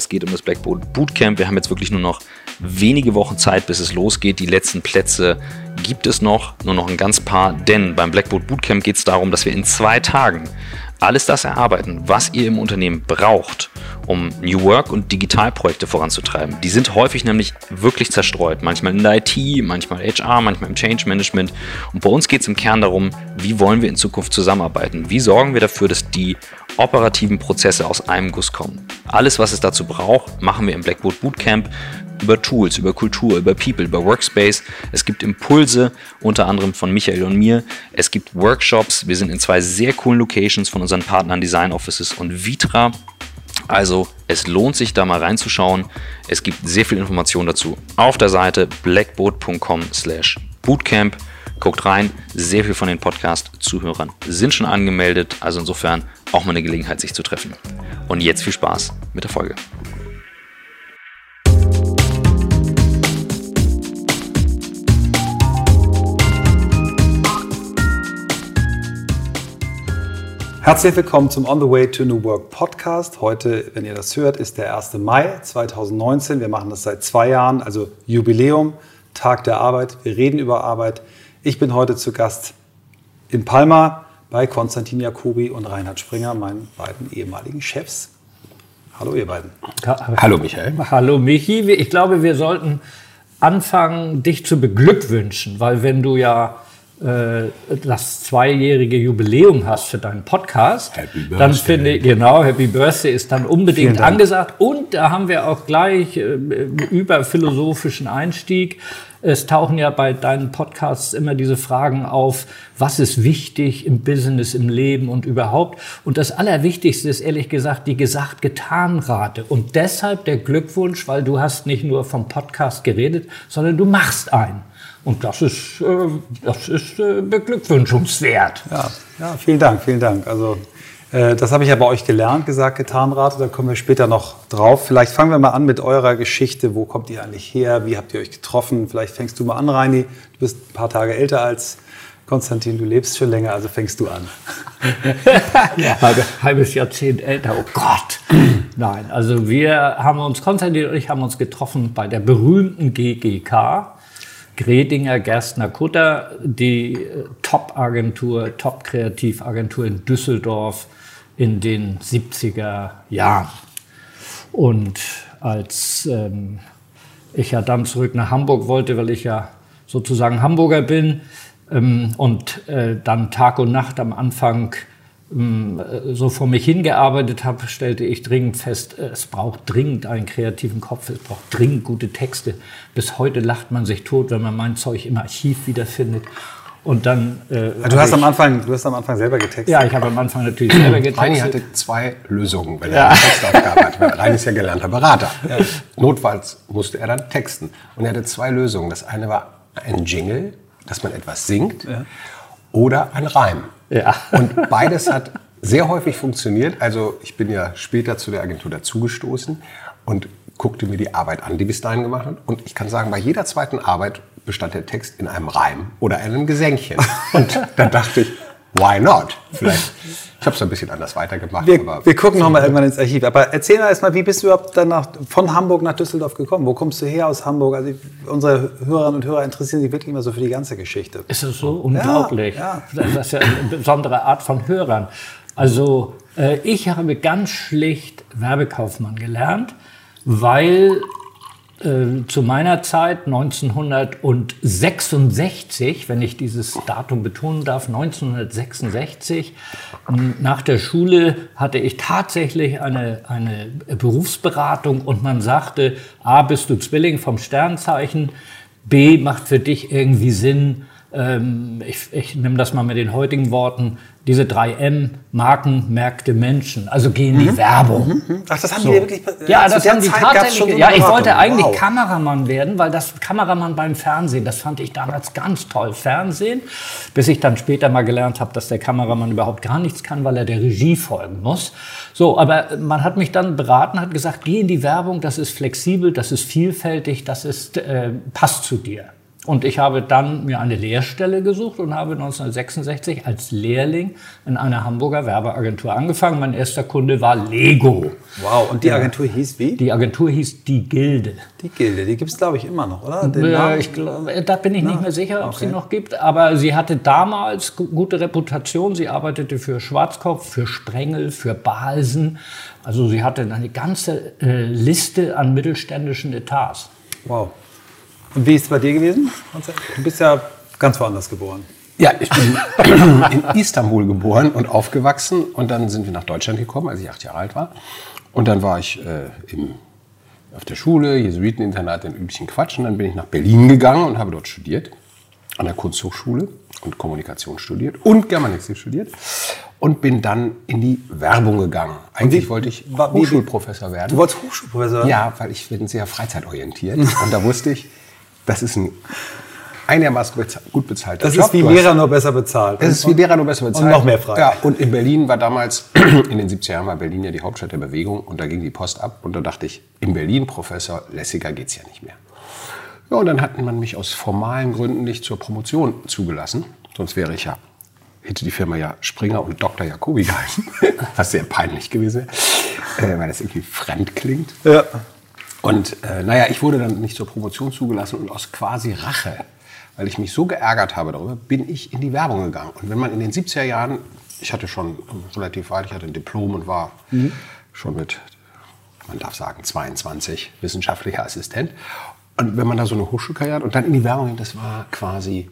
Es geht um das Blackboard Bootcamp. Wir haben jetzt wirklich nur noch wenige Wochen Zeit, bis es losgeht. Die letzten Plätze gibt es noch, nur noch ein ganz paar. Denn beim Blackboard Bootcamp geht es darum, dass wir in zwei Tagen alles das erarbeiten, was ihr im Unternehmen braucht, um New Work und Digitalprojekte voranzutreiben. Die sind häufig nämlich wirklich zerstreut. Manchmal in der IT, manchmal HR, manchmal im Change Management. Und bei uns geht es im Kern darum, wie wollen wir in Zukunft zusammenarbeiten? Wie sorgen wir dafür, dass die operativen Prozesse aus einem Guss kommen? Alles, was es dazu braucht, machen wir im Blackboard Bootcamp über Tools, über Kultur, über People, über Workspace. Es gibt Impulse, unter anderem von Michael und mir. Es gibt Workshops. Wir sind in zwei sehr coolen Locations von unseren Partnern Design Offices und Vitra. Also es lohnt sich da mal reinzuschauen. Es gibt sehr viel Information dazu auf der Seite blackboard.com/bootcamp. Guckt rein, sehr viel von den Podcast-Zuhörern sind schon angemeldet, also insofern auch mal eine Gelegenheit, sich zu treffen. Und jetzt viel Spaß mit der Folge. Herzlich willkommen zum On the Way to New Work Podcast. Heute, wenn ihr das hört, ist der 1. Mai 2019. Wir machen das seit zwei Jahren, also Jubiläum, Tag der Arbeit. Wir reden über Arbeit. Ich bin heute zu Gast in Palma bei Konstantin Jacobi und Reinhard Springer, meinen beiden ehemaligen Chefs. Hallo ihr beiden. Hallo Michael. Hallo Michi. Ich glaube, wir sollten anfangen, dich zu beglückwünschen, weil wenn du ja äh, das zweijährige Jubiläum hast für deinen Podcast, Happy dann finde ich, genau, Happy Birthday ist dann unbedingt angesagt. Und da haben wir auch gleich äh, über philosophischen Einstieg. Es tauchen ja bei deinen Podcasts immer diese Fragen auf, was ist wichtig im Business, im Leben und überhaupt. Und das Allerwichtigste ist ehrlich gesagt die Gesagt-Getan-Rate. Und deshalb der Glückwunsch, weil du hast nicht nur vom Podcast geredet, sondern du machst einen. Und das ist, äh, das ist äh, beglückwünschungswert. Ja, ja, vielen Dank, vielen Dank. Also das habe ich ja bei euch gelernt, gesagt, Getanrate, da kommen wir später noch drauf. Vielleicht fangen wir mal an mit eurer Geschichte. Wo kommt ihr eigentlich her? Wie habt ihr euch getroffen? Vielleicht fängst du mal an, Reini. Du bist ein paar Tage älter als Konstantin, du lebst schon länger, also fängst du an. ja. Halbes Jahrzehnt älter, oh Gott. Nein, also wir haben uns, Konstantin und ich haben uns getroffen bei der berühmten GGK. Gredinger Gerstner Kutter, die äh, Top-Agentur, Top-Kreativagentur in Düsseldorf in den 70er Jahren. Und als ähm, ich ja dann zurück nach Hamburg wollte, weil ich ja sozusagen Hamburger bin ähm, und äh, dann Tag und Nacht am Anfang ähm, so vor mich hingearbeitet habe, stellte ich dringend fest, äh, es braucht dringend einen kreativen Kopf, es braucht dringend gute Texte. Bis heute lacht man sich tot, wenn man mein Zeug im Archiv wiederfindet. Und dann. Äh, du, hast ich, am Anfang, du hast am Anfang selber getextet. Ja, ich habe am Anfang natürlich selber getextet. Reini hatte zwei Lösungen, wenn er ja. eine Textaufgabe hatte. Reini ist ja gelernter Berater. Ja. Notfalls musste er dann texten. Und er hatte zwei Lösungen. Das eine war ein Jingle, dass man etwas singt, ja. oder ein Reim. Ja. Und beides hat sehr häufig funktioniert. Also ich bin ja später zu der Agentur dazugestoßen und guckte mir die Arbeit an, die bis dahin gemacht hat. Und ich kann sagen, bei jeder zweiten Arbeit bestand der Text in einem Reim oder einem Gesängchen. Und da dachte ich, why not? Vielleicht. Ich habe es ein bisschen anders weitergemacht. Wir, wir gucken nochmal irgendwann ins Archiv. Aber erzähl mal erstmal, wie bist du überhaupt dann nach, von Hamburg nach Düsseldorf gekommen? Wo kommst du her aus Hamburg? Also unsere Hörerinnen und Hörer interessieren sich wirklich immer so für die ganze Geschichte. Ist das so unglaublich? Ja, ja. Das ist ja eine besondere Art von Hörern. Also äh, ich habe ganz schlicht Werbekaufmann gelernt, weil äh, zu meiner Zeit 1966, wenn ich dieses Datum betonen darf, 1966, nach der Schule hatte ich tatsächlich eine, eine Berufsberatung und man sagte, A, bist du Zwilling vom Sternzeichen, B, macht für dich irgendwie Sinn, ähm, ich, ich nehme das mal mit den heutigen Worten, diese 3M, Marken, Märkte, Menschen. Also gehen die mhm. Werbung. Mhm. Ach, das haben so. die wirklich. Ja, das haben die tatsächlich. Ja, ich wollte eigentlich wow. Kameramann werden, weil das Kameramann beim Fernsehen, das fand ich damals ganz toll. Fernsehen, bis ich dann später mal gelernt habe, dass der Kameramann überhaupt gar nichts kann, weil er der Regie folgen muss. So, aber man hat mich dann beraten, hat gesagt, geh in die Werbung, das ist flexibel, das ist vielfältig, das ist, äh, passt zu dir. Und ich habe dann mir eine Lehrstelle gesucht und habe 1966 als Lehrling in einer Hamburger Werbeagentur angefangen. Mein erster Kunde war Lego. Wow, und die Agentur hieß wie? Die Agentur hieß Die Gilde. Die Gilde, die gibt es glaube ich immer noch, oder? Den Äh, Namen? ich glaub, da bin ich nicht mehr sicher, ob okay. sie noch gibt. Aber sie hatte damals gu- gute Reputation. Sie arbeitete für Schwarzkopf, für Sprengel, für Balsen. Also sie hatte eine ganze äh, Liste an mittelständischen Etats. Wow. Und wie ist es bei dir gewesen? Du bist ja ganz woanders geboren. Ja, ich bin in Istanbul geboren und aufgewachsen und dann sind wir nach Deutschland gekommen, als ich acht Jahre alt war. Und dann war ich äh, im, auf der Schule, Jesuiteninternat, den üblichen Quatsch. Und dann bin ich nach Berlin gegangen und habe dort studiert, an der Kunsthochschule und Kommunikation studiert und Germanistik studiert und bin dann in die Werbung gegangen. Eigentlich wie- wollte ich Hochschulprofessor werden. Du wolltest Hochschulprofessor? Ja, weil ich bin sehr freizeitorientiert. Und da wusste ich, das ist ein einigermaßen gut bezahlter Das Job. ist wie hast- Lehrer nur besser bezahlt. es ist wie Lehrer nur besser bezahlt. Und noch mehr frei. Ja, und in Berlin war damals, in den 70er Jahren war Berlin ja die Hauptstadt der Bewegung und da ging die Post ab und da dachte ich, in Berlin, Professor, lässiger geht's ja nicht mehr. Ja, und dann hatten man mich aus formalen Gründen nicht zur Promotion zugelassen. Sonst wäre ich ja, hätte die Firma ja Springer und Dr. Jacobi geheißen. Was sehr peinlich gewesen wäre, äh, weil das irgendwie fremd klingt. Ja. Und äh, naja, ich wurde dann nicht zur Promotion zugelassen und aus quasi Rache, weil ich mich so geärgert habe darüber, bin ich in die Werbung gegangen. Und wenn man in den 70er Jahren, ich hatte schon relativ weit, ich hatte ein Diplom und war schon mit, man darf sagen, 22 wissenschaftlicher Assistent. Und wenn man da so eine Hochschulkarriere hat und dann in die Werbung ging, das war quasi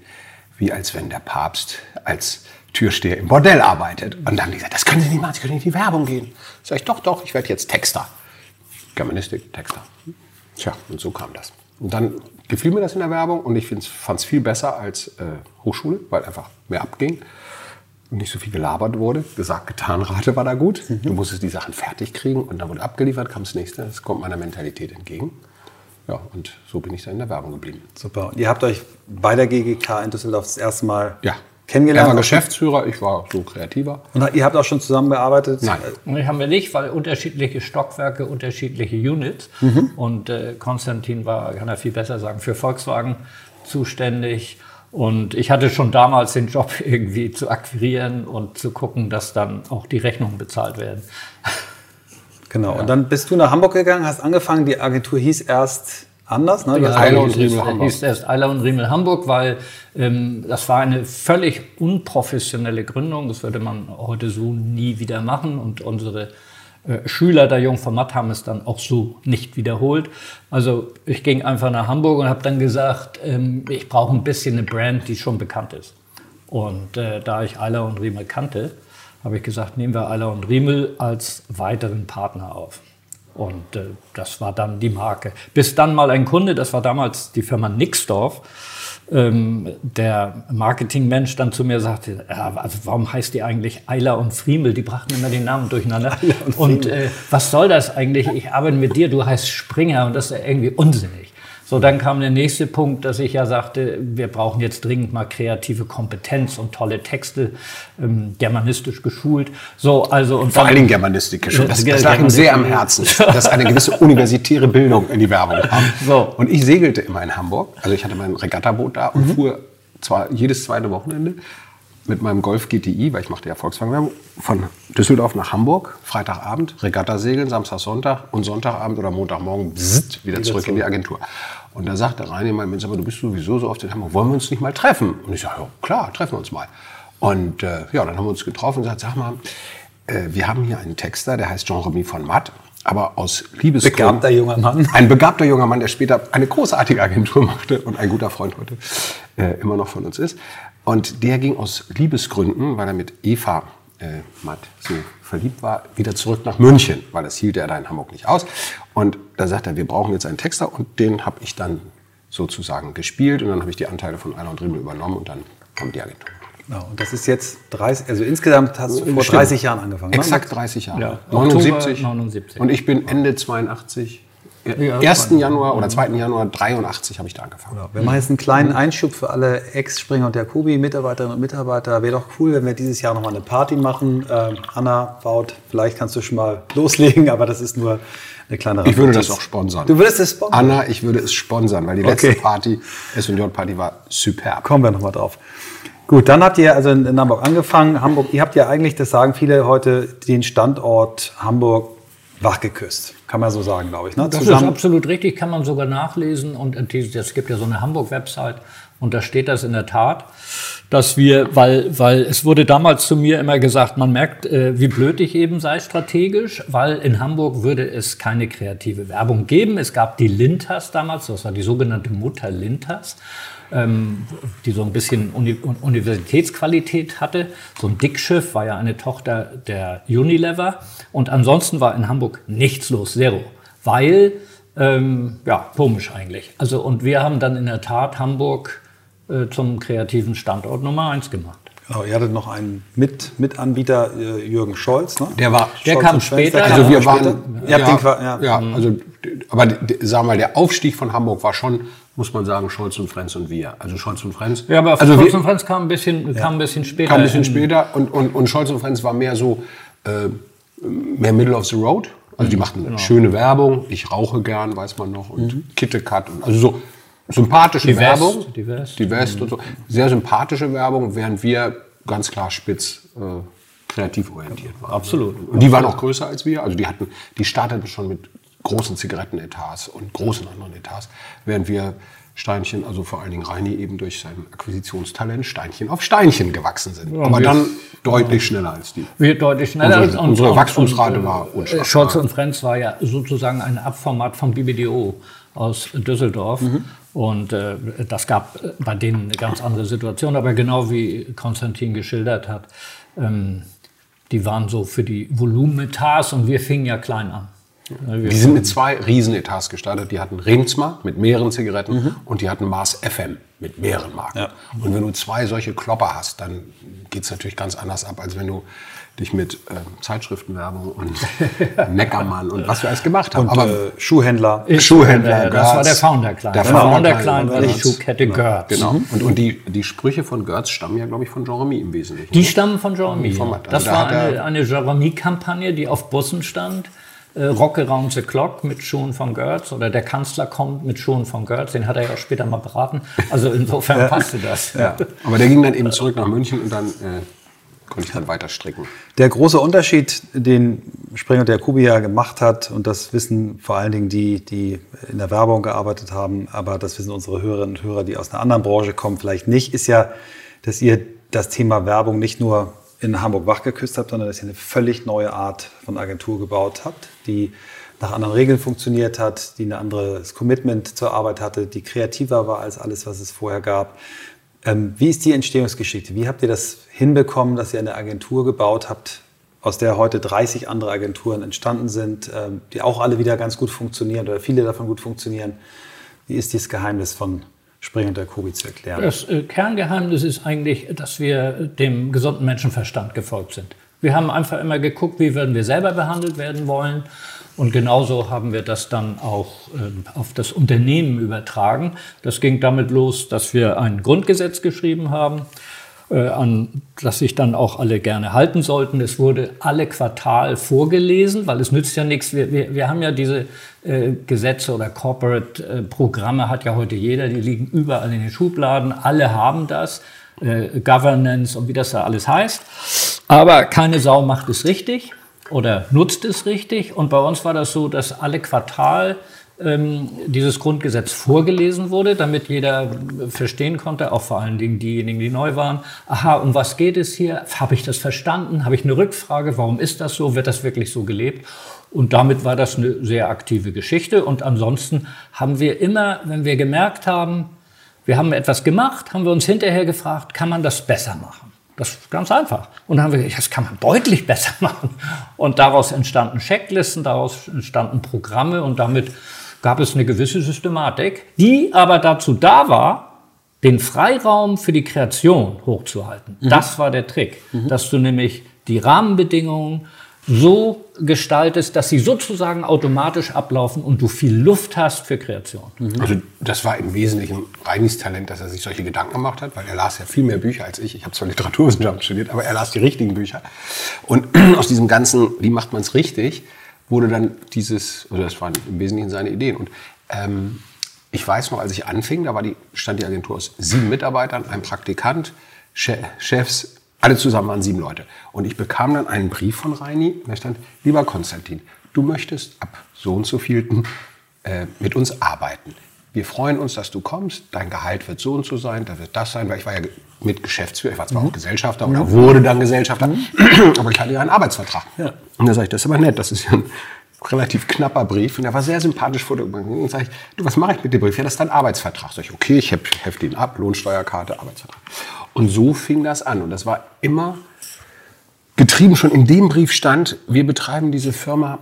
wie als wenn der Papst als Türsteher im Bordell arbeitet. Und dann haben die gesagt, das können Sie nicht machen, Sie können nicht in die Werbung gehen. Sag ich, doch, doch, ich werde jetzt Texter. Germanistik, Texter. Tja, und so kam das. Und dann gefiel mir das in der Werbung und ich fand es viel besser als äh, Hochschule, weil einfach mehr abging und nicht so viel gelabert wurde. Gesagt, getan, Rate war da gut. Du musstest die Sachen fertig kriegen und dann wurde abgeliefert, kam das nächste. Das kommt meiner Mentalität entgegen. Ja, und so bin ich dann in der Werbung geblieben. Super. Und ihr habt euch bei der GGK in Düsseldorf das erste Mal Ja. Kennengelernt. Er war Geschäftsführer, ich war so kreativer. Und ihr habt auch schon zusammengearbeitet? Nein. Nee, haben wir nicht, weil unterschiedliche Stockwerke, unterschiedliche Units. Und äh, Konstantin war, kann er viel besser sagen, für Volkswagen zuständig. Und ich hatte schon damals den Job irgendwie zu akquirieren und zu gucken, dass dann auch die Rechnungen bezahlt werden. Genau. Und dann bist du nach Hamburg gegangen, hast angefangen. Die Agentur hieß erst anders. Ne? Ja, Eiler und Riemel Hamburg. hieß erst Eiler und Riemel Hamburg, weil ähm, das war eine völlig unprofessionelle Gründung. Das würde man heute so nie wieder machen. Und unsere äh, Schüler der Jungformat haben es dann auch so nicht wiederholt. Also ich ging einfach nach Hamburg und habe dann gesagt, ähm, ich brauche ein bisschen eine Brand, die schon bekannt ist. Und äh, da ich Eiler und Riemel kannte, habe ich gesagt, nehmen wir Eiler und Riemel als weiteren Partner auf. Und äh, das war dann die Marke. Bis dann mal ein Kunde, das war damals die Firma Nixdorf, ähm, der Marketingmensch dann zu mir sagte, ja, also warum heißt die eigentlich Eiler und Friemel? Die brachten immer den Namen durcheinander. Und äh, was soll das eigentlich? Ich arbeite mit dir, du heißt Springer und das ist irgendwie unsinnig. So, dann kam der nächste Punkt, dass ich ja sagte, wir brauchen jetzt dringend mal kreative Kompetenz und tolle Texte, ähm, germanistisch geschult. So, also und Vor dann- allen Dingen Germanistik geschult. Das, das lag ihm sehr am. Herzen, dass eine gewisse universitäre Bildung in die Werbung kam. So. Und ich segelte immer in Hamburg. Also ich hatte mein Regattaboot da und fuhr zwar jedes zweite Wochenende mit meinem Golf GTI, weil ich machte ja Volkswagen-Werbung, von Düsseldorf nach Hamburg, Freitagabend, Regatta segeln, Samstag, Sonntag und Sonntagabend oder Montagmorgen bzzzt, wieder zurück in die Agentur. Und da sagte Rainer mal, Mensch, aber du bist sowieso so oft in Hamburg, wollen wir uns nicht mal treffen? Und ich sage, ja, klar, treffen wir uns mal. Und äh, ja, dann haben wir uns getroffen und gesagt, sag mal, äh, wir haben hier einen Texter, der heißt Jean-Remy von Matt, aber aus Liebesgründen. Begabter junger Mann. Ein begabter junger Mann, der später eine großartige Agentur machte und ein guter Freund heute äh, immer noch von uns ist. Und der ging aus Liebesgründen, weil er mit Eva äh, Matt so verliebt war, wieder zurück nach München, weil das hielt er da in Hamburg nicht aus. Und da sagt er, wir brauchen jetzt einen Texter und den habe ich dann sozusagen gespielt und dann habe ich die Anteile von Eiler und Rimmel übernommen und dann kam die Agentur. Genau. Und das ist jetzt 30, also insgesamt hast du vor Stimmt. 30 Jahren angefangen. ne? Exakt 30 Jahre. Ja, 79. Oktober 79. Und ich bin Ende 82 äh, 1. Januar oder 2. Januar 83 habe ich da angefangen. Genau. Wir machen jetzt einen kleinen Einschub für alle Ex-Springer und Jacobi, Mitarbeiterinnen und Mitarbeiter. Wäre doch cool, wenn wir dieses Jahr nochmal eine Party machen. Ähm, Anna, Baut, vielleicht kannst du schon mal loslegen, aber das ist nur eine kleine Ich würde das auch sponsern. Du würdest es sponsern? Anna, ich würde es sponsern, weil die letzte Okay. Party, S&J-Party, war superb. Kommen wir nochmal drauf. Gut, dann habt ihr also in in Hamburg angefangen. Hamburg, ihr habt ja eigentlich, das sagen viele heute, den Standort Hamburg wachgeküsst. Kann man so sagen, glaube ich. Ne? Das ist absolut richtig, kann man sogar nachlesen. Und es gibt ja so eine Hamburg-Website und da steht das in der Tat, dass wir, weil, weil es wurde damals zu mir immer gesagt, man merkt, äh, wie blöd ich eben sei strategisch, weil in Hamburg würde es keine kreative Werbung geben. Es gab die Lintas damals, das war die sogenannte Mutter Lintas ähm, die so ein bisschen Uni Universitätsqualität hatte. So ein Dickschiff war ja eine Tochter der Unilever. Und ansonsten war in Hamburg nichts los, zero. Weil, ähm, ja, komisch eigentlich. Also, und wir haben dann in der Tat Hamburg äh, zum kreativen Standort Nummer eins gemacht. Genau, ihr hattet noch einen Mit Mitanbieter, äh, Jürgen Scholz. Ne? Der war, Der Scholz kam später. also wir später. waren, Ihr habt den, qua- ja. ja, also, aber wir mal, der Aufstieg von Hamburg war schon, muss man sagen, Scholz und Friends und wir. Also Scholz und Friends. Ja, aber also Scholz wir, und Friends kam ein bisschen, kam ein bisschen später. kam ein bisschen später und, und, und Scholz und Friends war mehr so, äh, mehr Middle of the Road. Also die Mhm, machten genau. schöne Werbung. Ich rauche gern, weiß man noch. Und KitKat. Und, also so sympathische Die West, Werbung. die West. Die West und so. Sehr sympathische Werbung, während wir ganz klar spitz äh, kreativ orientiert waren. Absolut. Und die waren auch größer als wir. Also die hatten, die starteten schon mit großen Zigarettenetats und großen anderen Etats, während wir Steinchen, also vor allen Dingen Reini eben durch sein Akquisitionstalent Steinchen auf Steinchen gewachsen sind. Aber wir- dann deutlich schneller als die. Wir deutlich schneller. Unsere- unsere Wachstumsrate war äh, unschlagbar. Scholz und Friends war ja sozusagen ein Abformat vom BBDO aus Düsseldorf. Mhm. Und äh, das gab äh, bei denen eine ganz andere Situation. Aber genau wie Konstantin geschildert hat, ähm, die waren so für die Volumenetats und wir fingen ja klein an. Ja, Die sind mit zwei Riesenetats gestartet. Die hatten Remsmar mit mehreren Zigaretten und die hatten Mars FM mit mehreren Marken. Ja. Und wenn du zwei solche Klopper hast, dann geht es natürlich ganz anders ab, als wenn du dich mit ähm, Zeitschriftenwerbung und Neckermann und was wir alles gemacht haben. Und äh, Schuhhändler. Schuhhändler, äh, das war der. Founder Klein. Der Der Founder Klein, war die. Schuhkette Görz. Genau. Und, und die, die Sprüche von Götz stammen ja, glaube ich, von Jeremy im Wesentlichen. Die stammen von Jeremy. Ja. also Das da war er- eine, eine Jeremy-Kampagne, die auf Bussen stand. Äh, Rocke Round the Clock mit Schuhen von Götz oder der Kanzler kommt mit Schuhen von Götz. Den hat er ja auch später mal beraten. Also insofern passte das. Aber der ging dann eben zurück nach München und dann äh, konnte ich dann weiter stricken. Der große Unterschied, den Springer und der Kubi ja gemacht hat, und das wissen vor allen Dingen die, die in der Werbung gearbeitet haben, aber das wissen unsere Hörerinnen und Hörer, die aus einer anderen Branche kommen, vielleicht nicht, ist ja, dass ihr das Thema Werbung nicht nur in Hamburg wachgeküsst habt, sondern dass ihr eine völlig neue Art von Agentur gebaut habt, die nach anderen Regeln funktioniert hat, die ein anderes Commitment zur Arbeit hatte, die kreativer war als alles, was es vorher gab. Ähm, wie ist die Entstehungsgeschichte? Wie habt ihr das hinbekommen, dass ihr eine Agentur gebaut habt, aus der heute 30 andere Agenturen entstanden sind, ähm, die auch alle wieder ganz gut funktionieren oder viele davon gut funktionieren? Wie ist dieses Geheimnis von Spring und der Kobi zu erklären? Das äh, Kerngeheimnis ist eigentlich, dass wir dem gesunden Menschenverstand gefolgt sind. Wir haben einfach immer geguckt, wie würden wir selber behandelt werden wollen. Und genauso haben wir das dann auch ähm, auf das Unternehmen übertragen. Das ging damit los, dass wir ein Grundgesetz geschrieben haben, an das sich dann auch alle gerne halten sollten. Es wurde alle Quartal vorgelesen, weil es nützt ja nichts. Wir, wir, wir haben ja diese äh, Gesetze oder Corporate-Programme, hat ja heute jeder, die liegen überall in den Schubladen. Alle haben das. Äh, Governance und wie das da alles heißt. Aber keine Sau macht es richtig oder nutzt es richtig. Und bei uns war das so, dass alle Quartal ähm, dieses Grundgesetz vorgelesen wurde, damit jeder verstehen konnte, auch vor allen Dingen diejenigen, die neu waren. Aha, um was geht es hier? Habe ich das verstanden? Habe ich eine Rückfrage? Warum ist das so? Wird das wirklich so gelebt? Und damit war das eine sehr aktive Geschichte. Und ansonsten haben wir immer, wenn wir gemerkt haben, wir haben etwas gemacht, haben wir uns hinterher gefragt, kann man das besser machen? Das ist ganz einfach. Und dann haben wir gesagt, das kann man deutlich besser machen. Und daraus entstanden Checklisten, daraus entstanden Programme und damit gab es eine gewisse Systematik, die aber dazu da war, den Freiraum für die Kreation hochzuhalten. Das war der Trick, dass du nämlich die Rahmenbedingungen so gestaltest, dass sie sozusagen automatisch ablaufen und du viel Luft hast für Kreation. Mhm. Also das war im Wesentlichen Reinis Talent, dass er sich solche Gedanken gemacht hat, weil er las ja viel mehr Bücher als ich. Ich habe zwar Literaturwissenschaften studiert, aber er las die richtigen Bücher. Und aus diesem ganzen, wie macht man es richtig, wurde dann dieses, oder das waren im Wesentlichen seine Ideen. Und ähm, ich weiß noch, als ich anfing, da war die, stand die Agentur aus sieben Mitarbeitern, einem Praktikant, Chefs, alle zusammen waren sieben Leute. Und ich bekam dann einen Brief von Reini, da stand, lieber Konstantin, du möchtest ab so und so vielten äh, mit uns arbeiten. Wir freuen uns, dass du kommst. Dein Gehalt wird so und so sein, da wird das sein, weil ich war ja mit Geschäftsführer, ich war zwar mhm. auch Gesellschafter oder mhm. wurde dann Gesellschafter, mhm. aber ich hatte ja einen Arbeitsvertrag. Ja. Und da sage ich, das ist aber nett, das ist ja ein relativ knapper Brief und er war sehr sympathisch vor der fotografiert. Und sage ich, du, was mache ich mit dem Brief? Ja, das ist dein Arbeitsvertrag. Sag ich, okay, ich hefte ihn ab, Lohnsteuerkarte, Arbeitsvertrag. Und so fing das an. Und das war immer getrieben, schon in dem Brief stand, wir betreiben diese Firma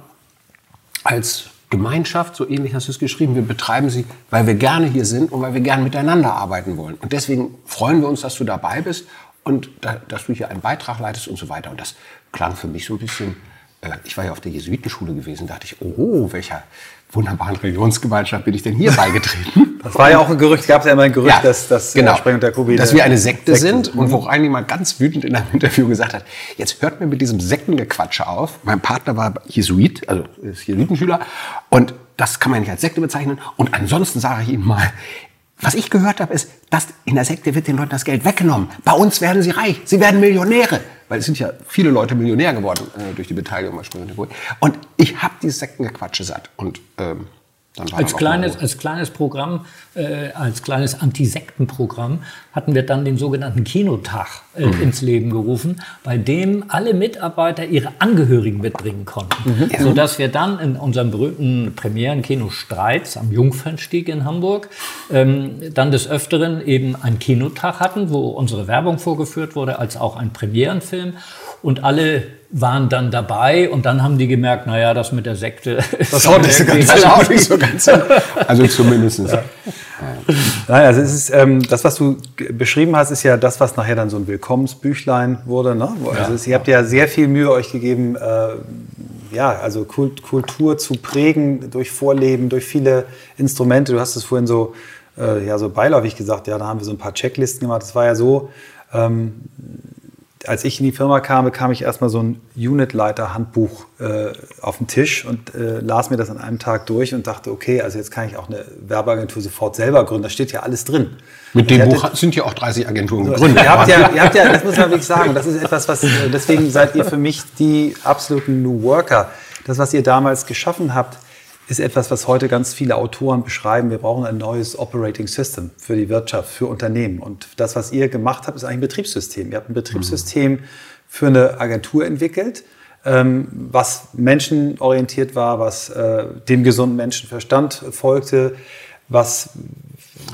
als Gemeinschaft, so ähnlich hast du es geschrieben. Wir betreiben sie, weil wir gerne hier sind und weil wir gerne miteinander arbeiten wollen. Und deswegen freuen wir uns, dass du dabei bist und da, dass du hier einen Beitrag leitest und so weiter. Und das klang für mich so ein bisschen, äh, ich war ja auf der Jesuitenschule gewesen, dachte ich, oh, welcher, wunderbaren Religionsgemeinschaft bin ich denn hier beigetreten? Das war ja auch ein Gerücht, gab es ja immer ein Gerücht, ja, dass, dass äh, genau, Spreng und der Kubi dass wir eine Sekte, Sekte sind und wo Reini mal ganz wütend in einem Interview gesagt hat, jetzt hört mir mit diesem Sektengequatsche auf. Mein Partner war Jesuit, also ist Jesuitenschüler und das kann man nicht als Sekte bezeichnen. Und ansonsten sage ich Ihnen mal, was ich gehört habe, ist, dass in der Sekte wird den Leuten das Geld weggenommen. Bei uns werden sie reich, sie werden Millionäre. Weil es sind ja viele Leute Millionär geworden äh, durch die Beteiligung und ich habe dieses Sektengequatsche satt. Und ähm, als kleines, als kleines Programm, äh, als kleines Antisektenprogramm hatten wir dann den sogenannten Kinotag äh, mhm. ins Leben gerufen, bei dem alle Mitarbeiter ihre Angehörigen mitbringen konnten. Mhm. Ja. Sodass wir dann in unserem berühmten Premierenkino Streits am Jungfernstieg in Hamburg ähm, dann des Öfteren eben einen Kinotag hatten, wo unsere Werbung vorgeführt wurde, als auch ein Premierenfilm. Und alle waren dann dabei und dann haben die gemerkt, naja, das mit der Sekte das haut nicht so ganz, das haut nicht so ganz Also zumindest. Ja. Nein, also es ist, ähm, das, was du beschrieben hast, ist ja das, was nachher dann so ein Willkommensbüchlein wurde. Ne? Also ja. ihr habt ja sehr viel Mühe euch gegeben, äh, ja, also Kult, Kultur zu prägen durch Vorleben, durch viele Instrumente. Du hast es vorhin so, äh, ja, so beiläufig gesagt, ja, da haben wir so ein paar Checklisten gemacht. Das war ja so, ähm, als ich in die Firma kam, bekam ich erstmal so ein Unitleiter-Handbuch äh, auf den Tisch und äh, las mir das an einem Tag durch und dachte, okay, also jetzt kann ich auch eine Werbeagentur sofort selber gründen. Da steht ja alles drin. Mit dem Buch sind ja auch 30 Agenturen gegründet. Ihr habt, ja, ihr habt ja, das muss man wirklich sagen, das ist etwas, was, deswegen seid ihr für mich die absoluten New Worker. Das, was ihr damals geschaffen habt, ist etwas, was heute ganz viele Autoren beschreiben. Wir brauchen ein neues Operating System für die Wirtschaft, für Unternehmen. Und das, was ihr gemacht habt, ist eigentlich ein Betriebssystem. Ihr habt ein Betriebssystem mhm. für eine Agentur entwickelt, ähm, was menschenorientiert war, was äh, dem gesunden Menschenverstand folgte, was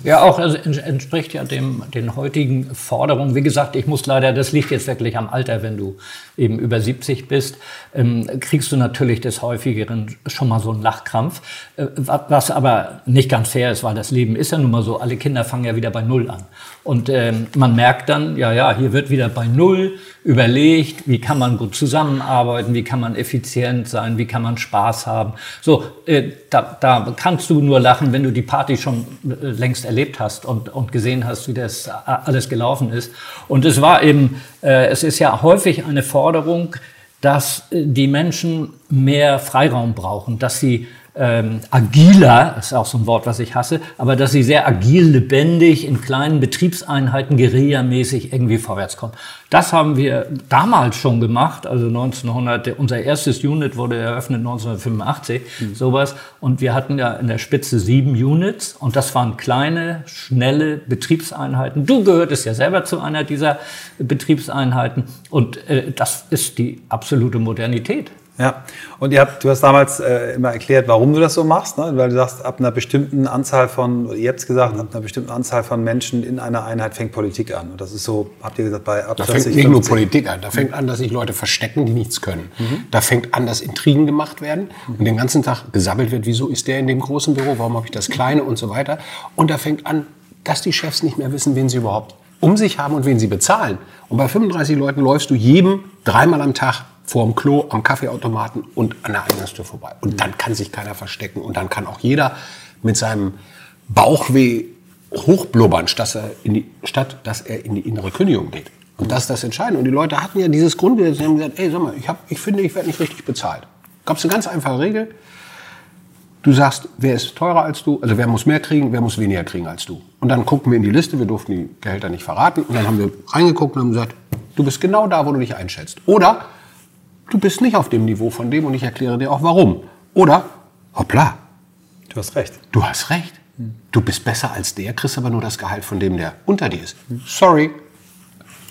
ja, auch also entspricht ja dem, den heutigen Forderungen. Wie gesagt, ich muss leider, das liegt jetzt wirklich am Alter, wenn du eben über 70 bist, ähm, kriegst du natürlich des Häufigeren schon mal so einen Lachkrampf. Äh, was aber nicht ganz fair ist, weil das Leben ist ja nun mal so, alle Kinder fangen ja wieder bei Null an. Und ähm, man merkt dann, ja, ja, hier wird wieder bei Null überlegt, wie kann man gut zusammenarbeiten, wie kann man effizient sein, wie kann man Spaß haben. So, äh, da, da kannst du nur lachen, wenn du die Party schon äh, längst erlebt hast und, und gesehen hast, wie das alles gelaufen ist. Und es war eben, äh, es ist ja häufig eine Forderung, dass äh, die Menschen mehr Freiraum brauchen, dass sie ähm, agiler, ist auch so ein Wort, was ich hasse, aber dass sie sehr agil, lebendig in kleinen Betriebseinheiten guerillamäßig irgendwie vorwärts kommen. Das haben wir damals schon gemacht, also 1900, unser erstes Unit wurde eröffnet 1985, mhm. sowas, und wir hatten ja in der Spitze sieben Units und das waren kleine, schnelle Betriebseinheiten. Du gehörtest ja selber zu einer dieser Betriebseinheiten und äh, das ist die absolute Modernität. Ja, und ihr habt, du hast damals äh, immer erklärt, warum du das so machst, ne? weil du sagst, ab einer bestimmten Anzahl von, ihr habt es gesagt, ab einer bestimmten Anzahl von Menschen in einer Einheit fängt Politik an. Und das ist so, habt ihr gesagt, bei ab Da 40, fängt nicht 50. nur Politik an, da fängt an, dass sich Leute verstecken, die nichts können. Mhm. Da fängt an, dass Intrigen gemacht werden mhm. und den ganzen Tag gesammelt wird, wieso ist der in dem großen Büro, warum habe ich das kleine und so weiter. Und da fängt an, dass die Chefs nicht mehr wissen, wen sie überhaupt um sich haben und wen sie bezahlen. Und bei 35 Leuten läufst du jedem dreimal am Tag vorm Klo, am Kaffeeautomaten und an der Eingangstür vorbei. Und dann kann sich keiner verstecken und dann kann auch jeder mit seinem Bauchweh hochblubbern, statt, er in die, statt dass er in die innere Kündigung geht. Und das ist das Entscheidende. Und die Leute hatten ja dieses Grundgesetz, sie haben gesagt, ey, sag mal, ich, hab, ich finde, ich werde nicht richtig bezahlt. Gab es eine ganz einfache Regel. Du sagst, wer ist teurer als du, also wer muss mehr kriegen, wer muss weniger kriegen als du. Und dann gucken wir in die Liste, wir durften die Gehälter nicht verraten. Und dann haben wir reingeguckt und haben gesagt, du bist genau da, wo du dich einschätzt. Oder du bist nicht auf dem Niveau von dem und ich erkläre dir auch warum. Oder, hoppla, Du hast recht. du hast recht. Du bist besser als der, kriegst aber nur das Gehalt von dem, der unter dir ist. Sorry.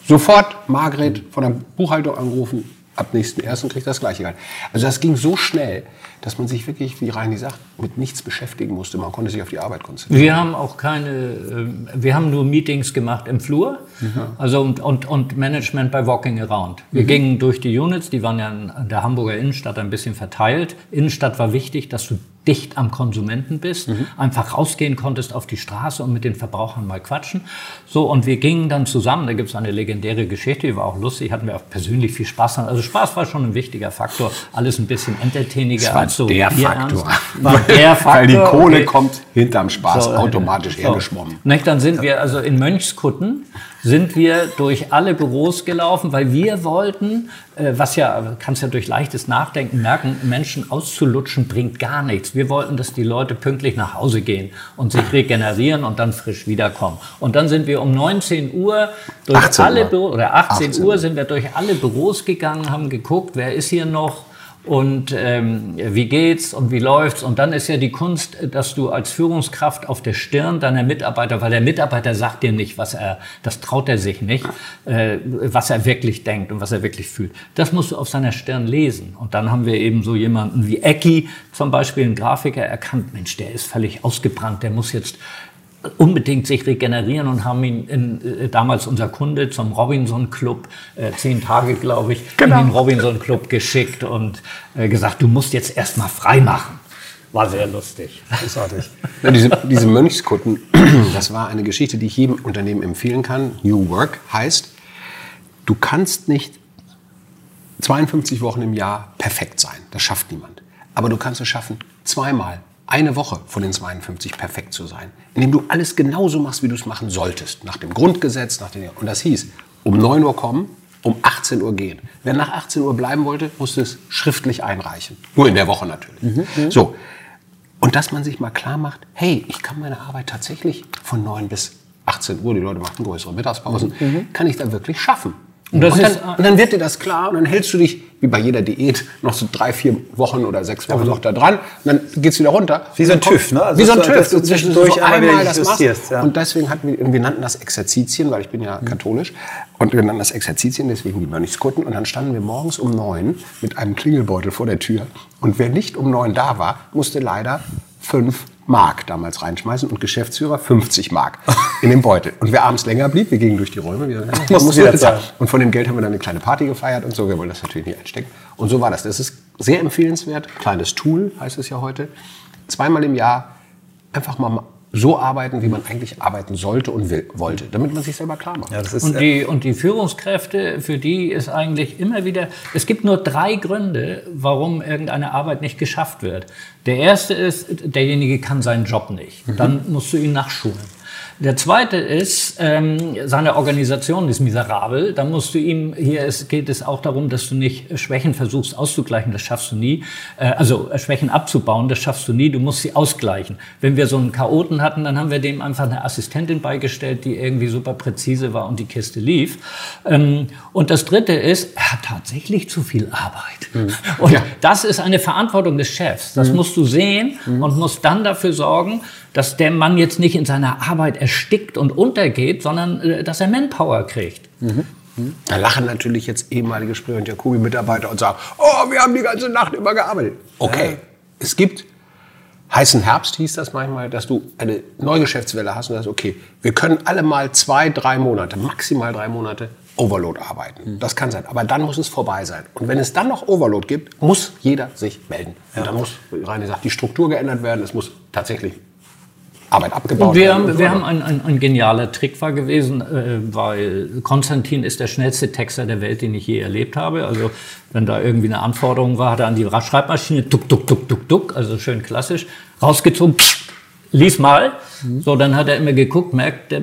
Sofort Margret von der Buchhaltung angerufen, ab nächsten ersten kriegt das gleiche Gehalt. Also das ging so schnell, dass man sich wirklich, wie Reini sagt, mit nichts beschäftigen musste. Man konnte sich auf die Arbeit konzentrieren. Wir haben auch keine, ähm, wir haben nur Meetings gemacht im Flur, also und, und, und Management bei Walking Around. Wir gingen durch die Units, die waren ja in der Hamburger Innenstadt ein bisschen verteilt. Innenstadt war wichtig, dass du dicht am Konsumenten bist, einfach rausgehen konntest auf die Straße und mit den Verbrauchern mal quatschen. So, und wir gingen dann zusammen, da gibt es eine legendäre Geschichte, die war auch lustig, hatten wir auch persönlich viel Spaß dran. Also Spaß war schon ein wichtiger Faktor, alles ein bisschen entertainiger Das war als so der. Faktor. War der Faktor. Weil die Kohle okay. kommt hinterm Spaß So, automatisch so. hergeschwommen. Nicht, dann sind wir also in Mönchskutten sind wir durch alle Büros gelaufen, weil wir wollten, äh, was ja, kannst ja durch leichtes Nachdenken merken, Menschen auszulutschen bringt gar nichts. Wir wollten, dass die Leute pünktlich nach Hause gehen und sich regenerieren und dann frisch wiederkommen. Und dann sind wir um 19 Uhr durch 18 alle. Büros, oder 18, 18 Uhr sind wir durch alle Büros gegangen, haben geguckt, wer ist hier noch, und ähm, wie geht's und wie läuft's und dann ist ja die Kunst, dass du als Führungskraft auf der Stirn deiner Mitarbeiter, weil der Mitarbeiter sagt dir nicht, was er, das traut er sich nicht, äh, was er wirklich denkt und was er wirklich fühlt. Das musst du auf seiner Stirn lesen und dann haben wir eben so jemanden wie Ecki zum Beispiel, ein Grafiker, erkannt, Mensch, der ist völlig ausgebrannt, der muss jetzt unbedingt sich regenerieren und haben ihn in, äh, damals unser Kunde zum Robinson Club äh, zehn Tage glaube ich in den Robinson Club geschickt und äh, gesagt du musst jetzt erstmal frei machen war sehr lustig Großartig. Ja, diese, diese Mönchskutten, das war eine Geschichte, die ich jedem Unternehmen empfehlen kann. New Work heißt, du kannst nicht 52 Wochen im Jahr perfekt sein. Das schafft niemand. Aber du kannst es schaffen, zweimal eine Woche von den 52 perfekt zu sein, indem du alles genauso machst, wie du es machen solltest. Nach dem Grundgesetz, nach den, und das hieß, um 9 Uhr kommen, um 18 Uhr gehen. Wer nach 18 Uhr bleiben wollte, musste es schriftlich einreichen. Nur in der Woche natürlich. So. Und dass man sich mal klar macht, hey, ich kann meine Arbeit tatsächlich von 9 bis 18 Uhr, die Leute machen größere Mittagspausen, kann ich da wirklich schaffen. Und, das dann, und dann wird dir das klar und dann hältst du dich, wie bei jeder Diät, noch so drei, vier Wochen oder sechs Wochen noch da dran und dann geht's wieder runter. Wie so ein Und TÜV, ne? Also wie so ein TÜV. du zwischendurch so einmal das machst. ja. Und deswegen hatten wir, wir nannten das Exerzitien, weil ich bin ja katholisch. Und wir nannten das Exerzitien, deswegen die Mönchskutten. Und dann standen wir morgens um neun mit einem Klingelbeutel vor der Tür. Und wer nicht um neun da war, musste leider fünf Mark damals reinschmeißen und Geschäftsführer 50 Mark in den Beutel. Und wer abends länger blieb, wir gingen durch die Räume, wir Musst mussten wieder wieder zahlen. Und von dem Geld haben wir dann eine kleine Party gefeiert und so. Wir wollen das natürlich nicht einstecken. Und so war das. Das ist sehr empfehlenswert. Kleines Tool heißt es ja heute. Zweimal im Jahr einfach mal so arbeiten, wie man eigentlich arbeiten sollte und will, wollte, damit man sich selber klar macht. Ja, das ist, Und äh, die, und die Führungskräfte, für die ist eigentlich immer wieder, es gibt nur drei Gründe, warum irgendeine Arbeit nicht geschafft wird. Der erste ist, derjenige kann seinen Job nicht. Dann musst du ihn nachschulen. Der zweite ist, ähm, seine Organisation ist miserabel. Da musst du ihm, hier ist, geht es auch darum, dass du nicht Schwächen versuchst auszugleichen, das schaffst du nie. Äh, also äh, Schwächen abzubauen, das schaffst du nie, du musst sie ausgleichen. Wenn wir so einen Chaoten hatten, dann haben wir dem einfach eine Assistentin beigestellt, die irgendwie super präzise war und die Kiste lief. Ähm, und das dritte ist, er hat tatsächlich zu viel Arbeit. Und Ja. das ist eine Verantwortung des Chefs. Das musst du sehen und musst dann dafür sorgen, dass der Mann jetzt nicht in seiner Arbeit erstickt und untergeht, sondern äh, dass er Manpower kriegt. Da lachen natürlich jetzt ehemalige Spree und Jacobi-Mitarbeiter und sagen, oh, wir haben die ganze Nacht immer gearbeitet. Okay, es gibt heißen Herbst hieß das manchmal, dass du eine Neugeschäftswelle hast und sagst, okay, wir können alle mal zwei, drei Monate, maximal drei Monate Overload arbeiten. Das kann sein, aber dann muss es vorbei sein. Und wenn es dann noch Overload gibt, muss jeder sich melden. Und dann muss, wie Reini sagt, die Struktur geändert werden. Es muss tatsächlich Arbeit abgebaut wir haben, wir haben ein, ein, ein genialer Trick war gewesen, äh, weil Konstantin ist der schnellste Texter der Welt, den ich je erlebt habe. Also wenn da irgendwie eine Anforderung war, hat er an die Schreibmaschine duck, duck, duck, duck, duck, also schön klassisch, rausgezogen, lies mal. So, dann hat er immer geguckt, merkt der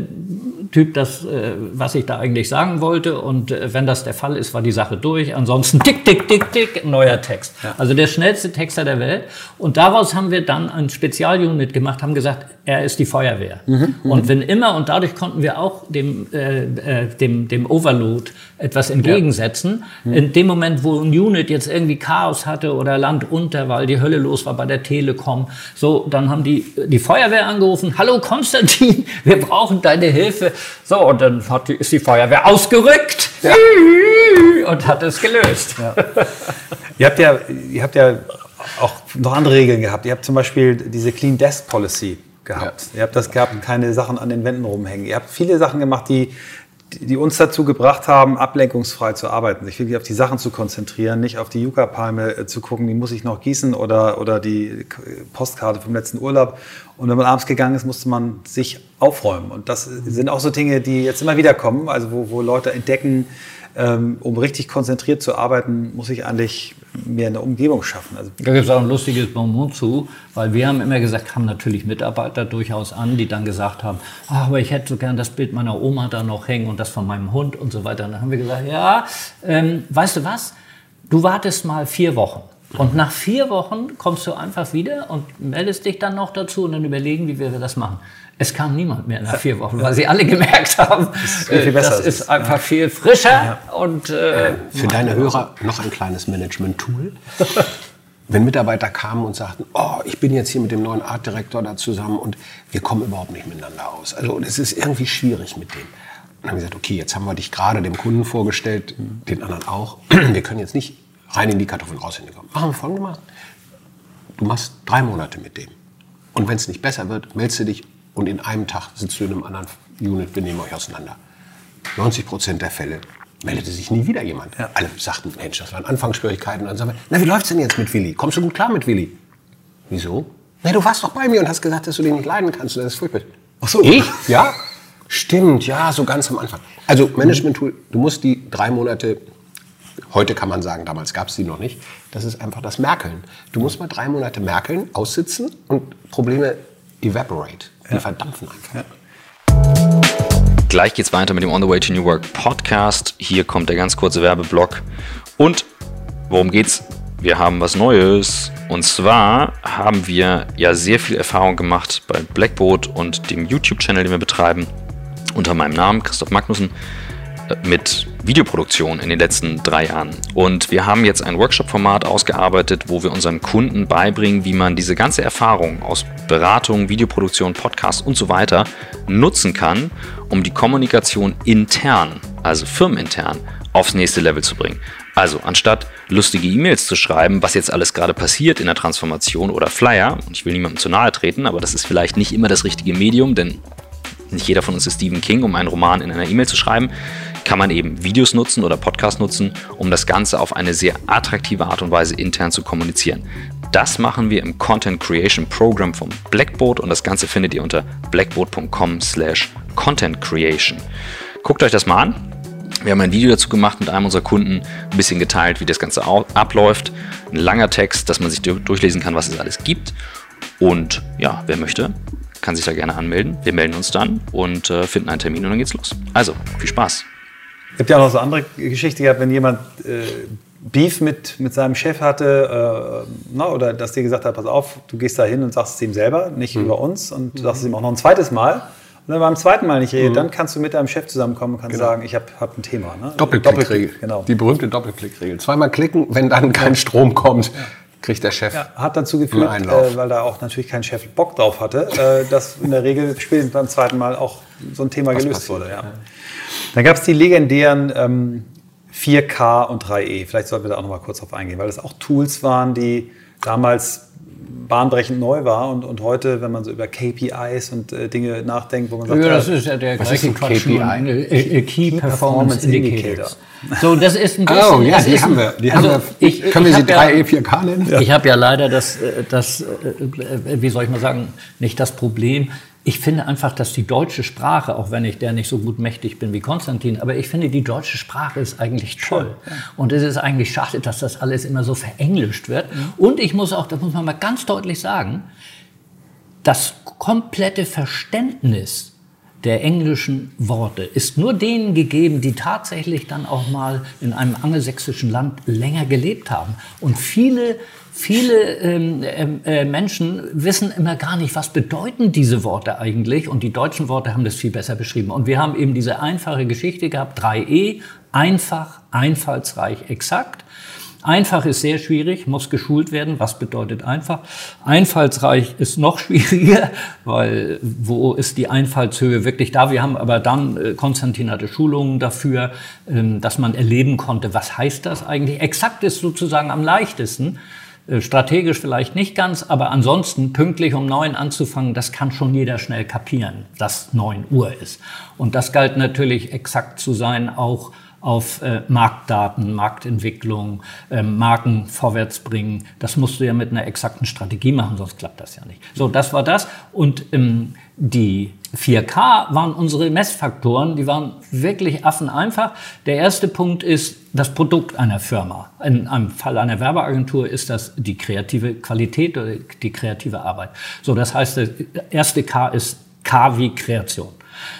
Typ das, äh, was ich da eigentlich sagen wollte. Und äh, wenn das der Fall ist, war die Sache durch. Ansonsten tick, tick, tick, tick, neuer Text. Also der schnellste Texter der Welt. Und daraus haben wir dann ein Spezialunit gemacht, haben gesagt, er ist die Feuerwehr. und wenn immer, und dadurch konnten wir auch dem, äh, äh, dem, dem Overload etwas entgegensetzen. In dem Moment, wo ein Unit jetzt irgendwie Chaos hatte oder Land unter, weil die Hölle los war bei der Telekom, so, dann haben die die Feuerwehr angerufen. Hallo Konstantin, wir brauchen deine Hilfe. So, und dann hat die, ist die Feuerwehr ausgerückt und hat es gelöst. Ihr habt ja, ihr habt ja auch noch andere Regeln gehabt. Ihr habt zum Beispiel diese Clean Desk Policy gehabt. Ihr habt das gehabt, keine Sachen an den Wänden rumhängen. Ihr habt viele Sachen gemacht, die, die uns dazu gebracht haben, ablenkungsfrei zu arbeiten, sich wirklich auf die Sachen zu konzentrieren, nicht auf die Yucca-Palme äh, zu gucken, die muss ich noch gießen oder, oder die K- Postkarte vom letzten Urlaub. Und wenn man abends gegangen ist, musste man sich aufräumen. Und das sind auch so Dinge, die jetzt immer wieder kommen, also wo, wo Leute entdecken, um richtig konzentriert zu arbeiten, muss ich eigentlich mir eine Umgebung schaffen. Also Da gibt es auch ein lustiges Bonbon zu, weil wir haben immer gesagt, haben natürlich Mitarbeiter durchaus an, die dann gesagt haben, ah, aber ich hätte so gern das Bild meiner Oma da noch hängen und das von meinem Hund und so weiter. Und dann haben wir gesagt, ja, ähm, weißt du was, du wartest mal vier Wochen. Und nach vier Wochen kommst du einfach wieder und meldest dich dann noch dazu und dann überlegen, wie wir das machen. Es kam niemand mehr nach vier Wochen, weil sie alle gemerkt haben, äh, das ist ist es. einfach viel frischer und äh, Für deine Hörer noch ein kleines Management-Tool. Wenn Mitarbeiter kamen und sagten, oh, ich bin jetzt hier mit dem neuen Artdirektor da zusammen und wir kommen überhaupt nicht miteinander aus. Also es ist irgendwie schwierig mit dem. Dann haben wir gesagt, okay, jetzt haben wir dich gerade dem Kunden vorgestellt, den anderen auch. Wir können jetzt nicht rein in die Kartoffeln raus in die. Machen wir folgendes. Du machst drei Monate mit dem. Und wenn es nicht besser wird, meldest du dich und in einem Tag sitzt du in einem anderen Unit, wir nehmen euch auseinander. 90 Prozent der Fälle meldete sich nie wieder jemand. Alle sagten, Mensch, das waren Anfangsschwierigkeiten. Und dann sagen wir, na, wie läuft's denn jetzt mit Willi? Kommst du gut klar mit Willi? Wieso? Na, du warst doch bei mir und hast gesagt, dass du den nicht leiden kannst. und Das ist furchtbar. Ach so. Ich? Ja? Stimmt, ja, so ganz am Anfang. Also Management-Tool, du musst die drei Monate, heute kann man sagen, damals gab es die noch nicht, das ist einfach das Merkeln. Du musst mal drei Monate merkeln, aussitzen und Probleme evaporate. Die verdampfen einfach. Gleich geht's weiter mit dem On the Way to New Work Podcast. Hier kommt der ganz kurze Werbeblock. Und worum geht's? Wir haben was Neues. Und zwar haben wir ja sehr viel Erfahrung gemacht bei Blackboard und dem YouTube-Channel, den wir betreiben, unter meinem Namen, Christoph Magnussen, mit Videoproduktion in den letzten drei Jahren. Und wir haben jetzt ein Workshop-Format ausgearbeitet, wo wir unseren Kunden beibringen, wie man diese ganze Erfahrung aus Beratung, Videoproduktion, Podcast und so weiter nutzen kann, um die Kommunikation intern, also firmenintern, aufs nächste Level zu bringen. Also anstatt lustige E-Mails zu schreiben, was jetzt alles gerade passiert in der Transformation oder Flyer, und ich will niemandem zu nahe treten, aber das ist vielleicht nicht immer das richtige Medium, denn nicht jeder von uns ist Stephen King, um einen Roman in einer E-Mail zu schreiben, kann man eben Videos nutzen oder Podcasts nutzen, um das Ganze auf eine sehr attraktive Art und Weise intern zu kommunizieren. Das machen wir im Content Creation Program vom Blackboard und das Ganze findet ihr unter blackboard.com slash Content Creation. Guckt euch das mal an. Wir haben ein Video dazu gemacht mit einem unserer Kunden, ein bisschen geteilt, wie das Ganze abläuft. Ein langer Text, dass man sich du- durchlesen kann, was es alles gibt. Und ja, wer möchte, kann sich da gerne anmelden. Wir melden uns dann und äh, finden einen Termin und dann geht's los. Also, viel Spaß. Es gibt ja auch noch so andere Geschichte gehabt, wenn jemand äh, Beef mit, mit seinem Chef hatte, äh, na, oder dass dir gesagt hat, pass auf, du gehst da hin und sagst es ihm selber, nicht über uns, und du sagst es ihm auch noch ein zweites Mal. Und wenn beim zweiten Mal nicht redet, dann kannst du mit deinem Chef zusammenkommen und kannst sagen, ich habe hab ein Thema. Ne? Doppelklickregel. genau. Die berühmte Doppelklickregel. Zweimal klicken, wenn dann kein Strom kommt, kriegt der Chef. Ja, hat dazu geführt, äh, weil da auch natürlich kein Chef Bock drauf hatte, äh, dass in der Regel spätestens beim zweiten Mal auch so ein Thema gelöst passiert, wurde. Ja. Dann gab es die legendären ähm, 4K und 3E. Vielleicht sollten wir da auch noch mal kurz drauf eingehen, weil das auch Tools waren, die damals bahnbrechend neu war und, und heute, wenn man so über KPIs und äh, Dinge nachdenkt, wo man sagt, Ja, das ja, ist ja der Was gleiche ist ein Quatsch, KPI? äh, äh, Key, Performance Performance Indicator. Indicator. So, das ist ein bisschen. Oh ja, die ist haben ein- wir. Die also haben wir. ich, Können wir sie hab ja- 3E4K nennen? Ich habe ja leider das, äh, das, äh, wie soll ich mal sagen, nicht das Problem. Ich finde einfach, dass die deutsche Sprache, auch wenn ich der nicht so gut mächtig bin wie Konstantin, aber ich finde, die deutsche Sprache ist eigentlich toll. Ja. Und es ist eigentlich schade, dass das alles immer so verenglischt wird. Mhm. Und ich muss auch, das muss man mal ganz deutlich sagen, das komplette Verständnis der englischen Worte ist nur denen gegeben, die tatsächlich dann auch mal in einem angelsächsischen Land länger gelebt haben. Und viele, viele ähm, ähm, äh, Menschen wissen immer gar nicht, was bedeuten diese Worte eigentlich. Und die deutschen Worte haben das viel besser beschrieben. Und wir haben eben diese einfache Geschichte gehabt, 3e, einfach, einfallsreich, exakt. Einfach ist sehr schwierig, muss geschult werden. Was bedeutet einfach? Einfallsreich ist noch schwieriger, weil wo ist die Einfallshöhe wirklich da? Wir haben aber dann, äh, Konstantin hatte Schulungen dafür, ähm, dass man erleben konnte, was heißt das eigentlich? Exakt ist sozusagen am leichtesten. Äh, strategisch vielleicht nicht ganz, aber ansonsten pünktlich um neun anzufangen, das kann schon jeder schnell kapieren, dass neun Uhr ist. Und das galt natürlich exakt zu sein, auch auf äh, Marktdaten, Marktentwicklung, äh, Marken vorwärts bringen. Das musst du ja mit einer exakten Strategie machen, sonst klappt das ja nicht. So, das war das. Und ähm, die 4K waren unsere Messfaktoren, die waren wirklich affeneinfach. Der erste Punkt ist das Produkt einer Firma. In einem Fall einer Werbeagentur ist das die kreative Qualität oder die kreative Arbeit. So, das heißt, der erste K ist K wie Kreation.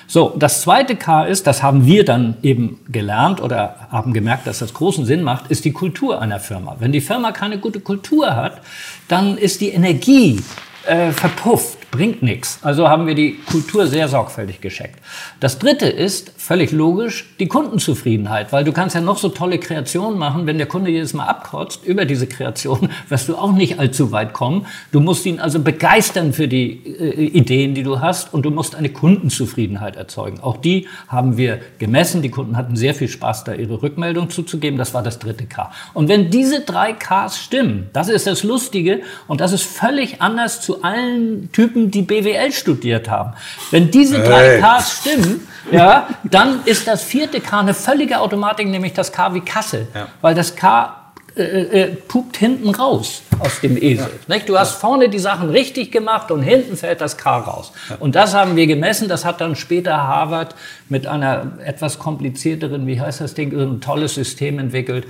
So, das zweite K ist, das haben wir dann eben gelernt oder haben gemerkt, dass das großen Sinn macht, ist die Kultur einer Firma. Wenn die Firma keine gute Kultur hat, dann ist die Energie äh, verpufft, bringt nichts. Also haben wir die Kultur sehr sorgfältig gescheckt. Das dritte ist, völlig logisch, die Kundenzufriedenheit, weil du kannst ja noch so tolle Kreationen machen, wenn der Kunde jedes Mal abkotzt über diese Kreation, wirst du auch nicht allzu weit kommen. Du musst ihn also begeistern für die äh, Ideen, die du hast und du musst eine Kundenzufriedenheit erzeugen. Auch die haben wir gemessen. Die Kunden hatten sehr viel Spaß, da ihre Rückmeldung zuzugeben. Das war das dritte K. Und wenn diese drei Ks stimmen, das ist das Lustige und das ist völlig anders zu allen Typen, die BWL studiert haben. Wenn diese drei hey. Ks stimmen, ja, dann ist das vierte K eine völlige Automatik, nämlich das K wie Kasse. Ja. Weil das K äh, äh, pupt hinten raus aus dem Esel. Ja. Du hast vorne die Sachen richtig gemacht und hinten fällt das K raus. Ja. Und das haben wir gemessen. Das hat dann später Harvard mit einer etwas komplizierteren, wie heißt das Ding, ein tolles System entwickelt,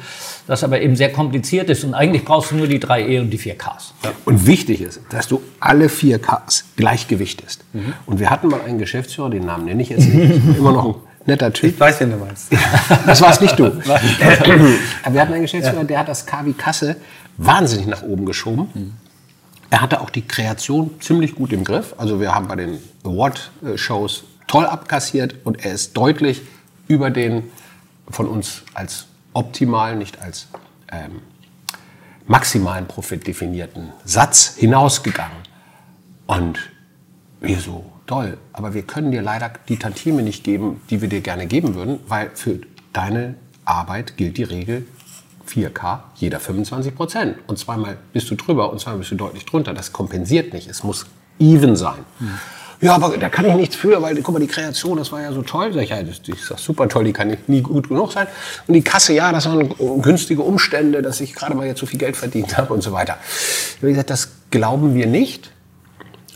das aber eben sehr kompliziert ist. Und eigentlich brauchst du nur die drei E und die vier Ks. Ja. Und wichtig ist, dass du alle vier Ks gleichgewichtest. Mhm. Und wir hatten mal einen Geschäftsführer, den Namen nenne ich jetzt nicht, immer noch ein netter Typ. Ich weiß, wen du meinst. das war es nicht du. Aber wir hatten einen Geschäftsführer, der hat das K wie Kasse wahnsinnig nach oben geschoben. Mhm. Er hatte auch die Kreation ziemlich gut im Griff. Also wir haben bei den Award-Shows toll abkassiert und er ist deutlich über den von uns als optimal, nicht als ähm, maximalen Profit definierten Satz hinausgegangen. Und wir so, toll, aber wir können dir leider die Tantime nicht geben, die wir dir gerne geben würden, weil für deine Arbeit gilt die Regel 4K, jeder 25 Prozent. Und zweimal bist du drüber und zweimal bist du deutlich drunter. Das kompensiert nicht. Es muss even sein. Hm. Ja, aber da kann ich nichts für, weil guck mal, die Kreation, das war ja so toll. Sag ich, ja, das, das ist super toll, die kann nie gut genug sein. Und die Kasse, ja, das waren günstige Umstände, dass ich gerade mal jetzt so viel Geld verdient habe und so weiter. Wie gesagt, das glauben wir nicht.